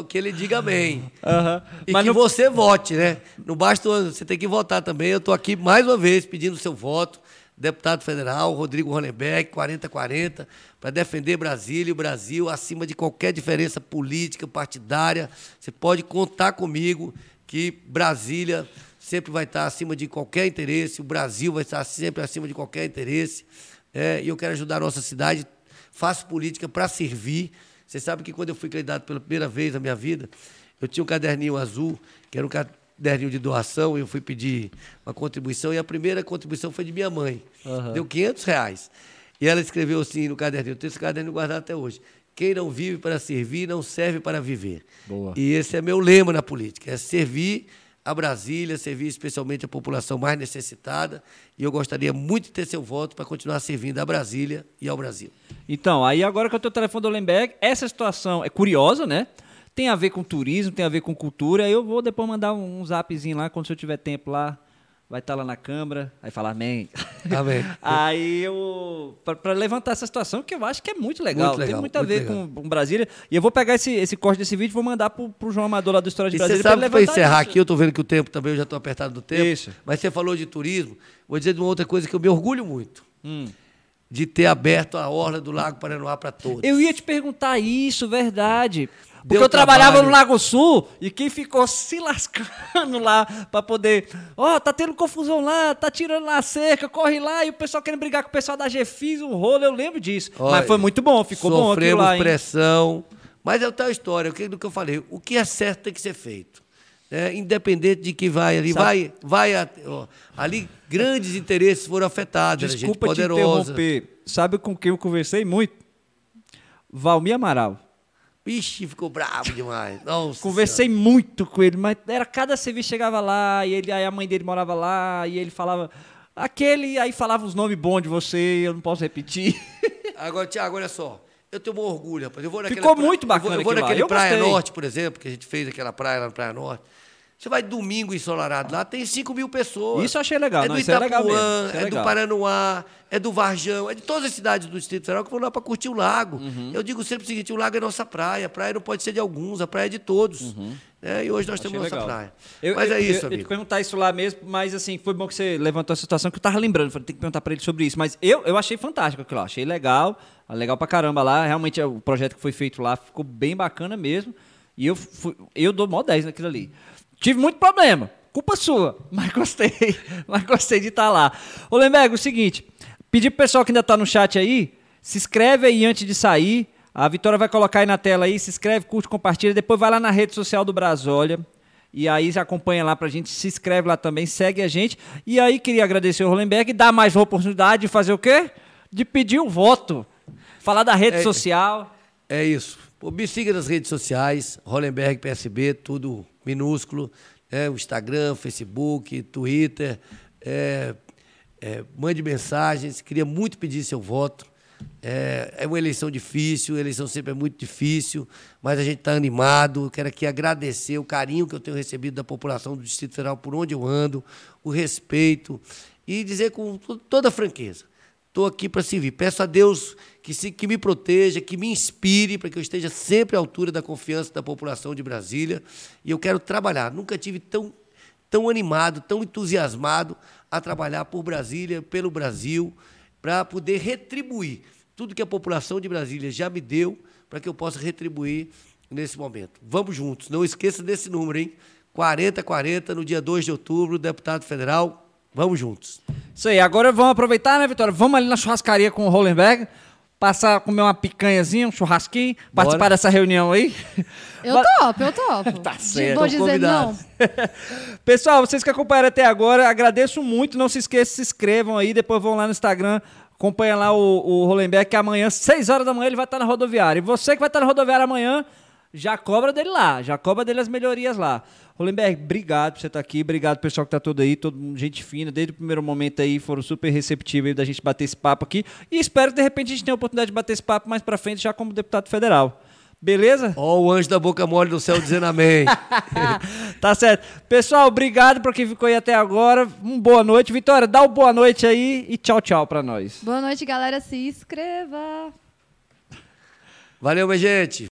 que ele diga amém. Aham. E Mas que não- você vote, né? Não basta você tem que votar também. Eu estou aqui mais uma vez pedindo o seu voto. Deputado federal Rodrigo Ronenberg, 4040, para defender Brasília e o Brasil acima de qualquer diferença política, partidária. Você pode contar comigo que Brasília sempre vai estar acima de qualquer interesse, o Brasil vai estar sempre acima de qualquer interesse. É, e eu quero ajudar a nossa cidade. Faço política para servir. Você sabe que quando eu fui candidato pela primeira vez na minha vida, eu tinha um caderninho azul, que era um caderninho de doação, eu fui pedir uma contribuição, e a primeira contribuição foi de minha mãe. Deu 500 reais. E ela escreveu assim no caderninho, eu tenho esse caderninho guardado até hoje. Quem não vive para servir, não serve para viver. Boa. E esse é meu lema na política, é servir a Brasília, servir especialmente a população mais necessitada. E eu gostaria muito de ter seu voto para continuar servindo a Brasília e ao Brasil. Então, aí agora que eu tenho o telefone do Hollenberg, essa situação é curiosa, né? Tem a ver com turismo, tem a ver com cultura. Eu vou depois mandar um, um zapzinho lá, quando senhor tiver tempo lá, vai estar lá na Câmara, aí falar amém. Amém. aí eu. para levantar essa situação, que eu acho que é muito legal. Muito legal, tem muito a ver com, com Brasília. E eu vou pegar esse, esse corte desse vídeo e vou mandar pro, pro João Amador lá do História de E Brasília. você sabe pra encerrar isso. aqui, eu estou vendo que o tempo também, eu já estou apertado do tempo. Isso. Mas você falou de turismo. Vou dizer de uma outra coisa que eu me orgulho muito. Hum. De ter aberto a orla do Lago Paranoá para todos. Eu ia te perguntar isso, verdade. Porque Deu eu trabalhava trabalho. no Lago Sul e quem ficou se lascando lá pra poder. Ó, tá tendo confusão lá, tá tirando lá a cerca, corre lá e o pessoal querendo brigar com o pessoal da GFIS, um rolo, eu lembro disso. Olha, Mas foi muito bom, ficou bom aquilo Sofremos lá, hein? pressão. Mas é tal história, o que, do que eu falei. O que é certo tem que ser feito. né? independente de que vai ali, Sabe- vai, vai a- ó, ali grandes interesses foram afetados, era gente Desculpa te interromper. Sabe com quem eu conversei muito? Valmir Amaral. Ixi, ficou bravo demais. Nossa Conversei muito com ele, mas era cada serviço chegava lá, e ele, aí a mãe dele morava lá, e ele falava aquele, aí falava os nomes bons de você, eu não posso repetir. Senhora. Agora, Tiago, olha só. Eu tenho um orgulho, rapaz. Eu vou naquela Ficou muito bacana Eu vou, eu vou naquele eu Praia gostei. Norte, por exemplo, que a gente fez aquela praia lá na Praia Norte. Você vai domingo ensolarado lá, tem 5 mil pessoas. Isso eu achei legal, É não, do isso é legal Itapuã, é é, do. Paranoá, é do Varjão, é de todas as cidades do Distrito Federal que vão lá para curtir o lago. Uhum. Eu digo sempre o seguinte: o lago é nossa praia, a praia não pode ser de alguns, a praia é de todos. né? E hoje nós Uhum. Achei temos nossa legal. praia. Eu, Mas eu, é isso, eu, eu amigo. te perguntar isso lá mesmo, mas assim, foi bom que você levantou a situação que eu tava lembrando. Falei, tem que perguntar pra ele sobre isso. Mas eu, eu achei fantástico aquilo lá, achei legal, legal pra caramba lá. Realmente é, o projeto que foi feito lá ficou bem bacana mesmo. E eu, fui, eu dou mó 10 naquilo ali. Tive muito problema, culpa sua, mas gostei, mas gostei de estar lá. Ô Lemberg, o seguinte, pedir pro pessoal que ainda tá no chat aí, se inscreve aí antes de sair. A Vitória vai colocar aí na tela aí, se inscreve, curte, compartilha, depois vai lá na rede social do Brasólia. E aí já acompanha lá pra gente, se inscreve lá também, segue a gente. E aí queria agradecer o Rolenberg e dar mais uma oportunidade de fazer o quê? De pedir o voto. Falar da rede É. social. É isso. Pô, Me siga nas redes sociais, Hollenberg PSB, tudo minúsculo. né? o Instagram, Facebook, Twitter. é, é, mande mensagens. Queria muito pedir seu voto. É, é uma eleição difícil, a eleição sempre é muito difícil, mas a gente está animado. Quero aqui agradecer o carinho que eu tenho recebido da população do Distrito Federal por onde eu ando, o respeito e dizer com to- toda franqueza: Estou aqui para servir. Peço a Deus que, se, que me proteja, que me inspire, para que eu esteja sempre à altura da confiança da população de Brasília. E eu quero trabalhar. Nunca tive tão, tão animado, tão entusiasmado a trabalhar por Brasília, pelo Brasil, para poder retribuir tudo que a população de Brasília já me deu, para que eu possa retribuir nesse momento. Vamos juntos. Não esqueça desse número, hein? 4040, no dia 2 de outubro, deputado federal. Vamos juntos. Isso aí, agora vamos aproveitar, né, Vitória? Vamos ali na churrascaria com o Rolenberg, passar, comer uma picanhazinha, um churrasquinho, participar dessa reunião aí. Eu topo, eu topo. Tá certo, Vou dizer não. Pessoal, vocês que acompanharam até agora, agradeço muito. Não se esqueçam, se inscrevam aí, depois vão lá no Instagram, acompanha lá o, o Rolenberg, que amanhã, 6 horas da manhã, ele vai estar na rodoviária. E você que vai estar na rodoviária amanhã, já cobra dele lá, já cobra dele as melhorias lá. Rolenberg, obrigado por você estar aqui, obrigado pessoal que tá todo aí, todo mundo, gente fina, desde o primeiro momento aí, foram super receptivos aí da gente bater esse papo aqui. E espero que de repente a gente tenha a oportunidade de bater esse papo mais pra frente, já como deputado federal. Beleza? Ó, o anjo da boca mole do céu dizendo amém. tá certo. Pessoal, obrigado por quem ficou aí até agora. Um boa noite. Vitória, dá uma boa noite aí e tchau, tchau pra nós. Boa noite, galera. Se inscreva. Valeu, minha gente.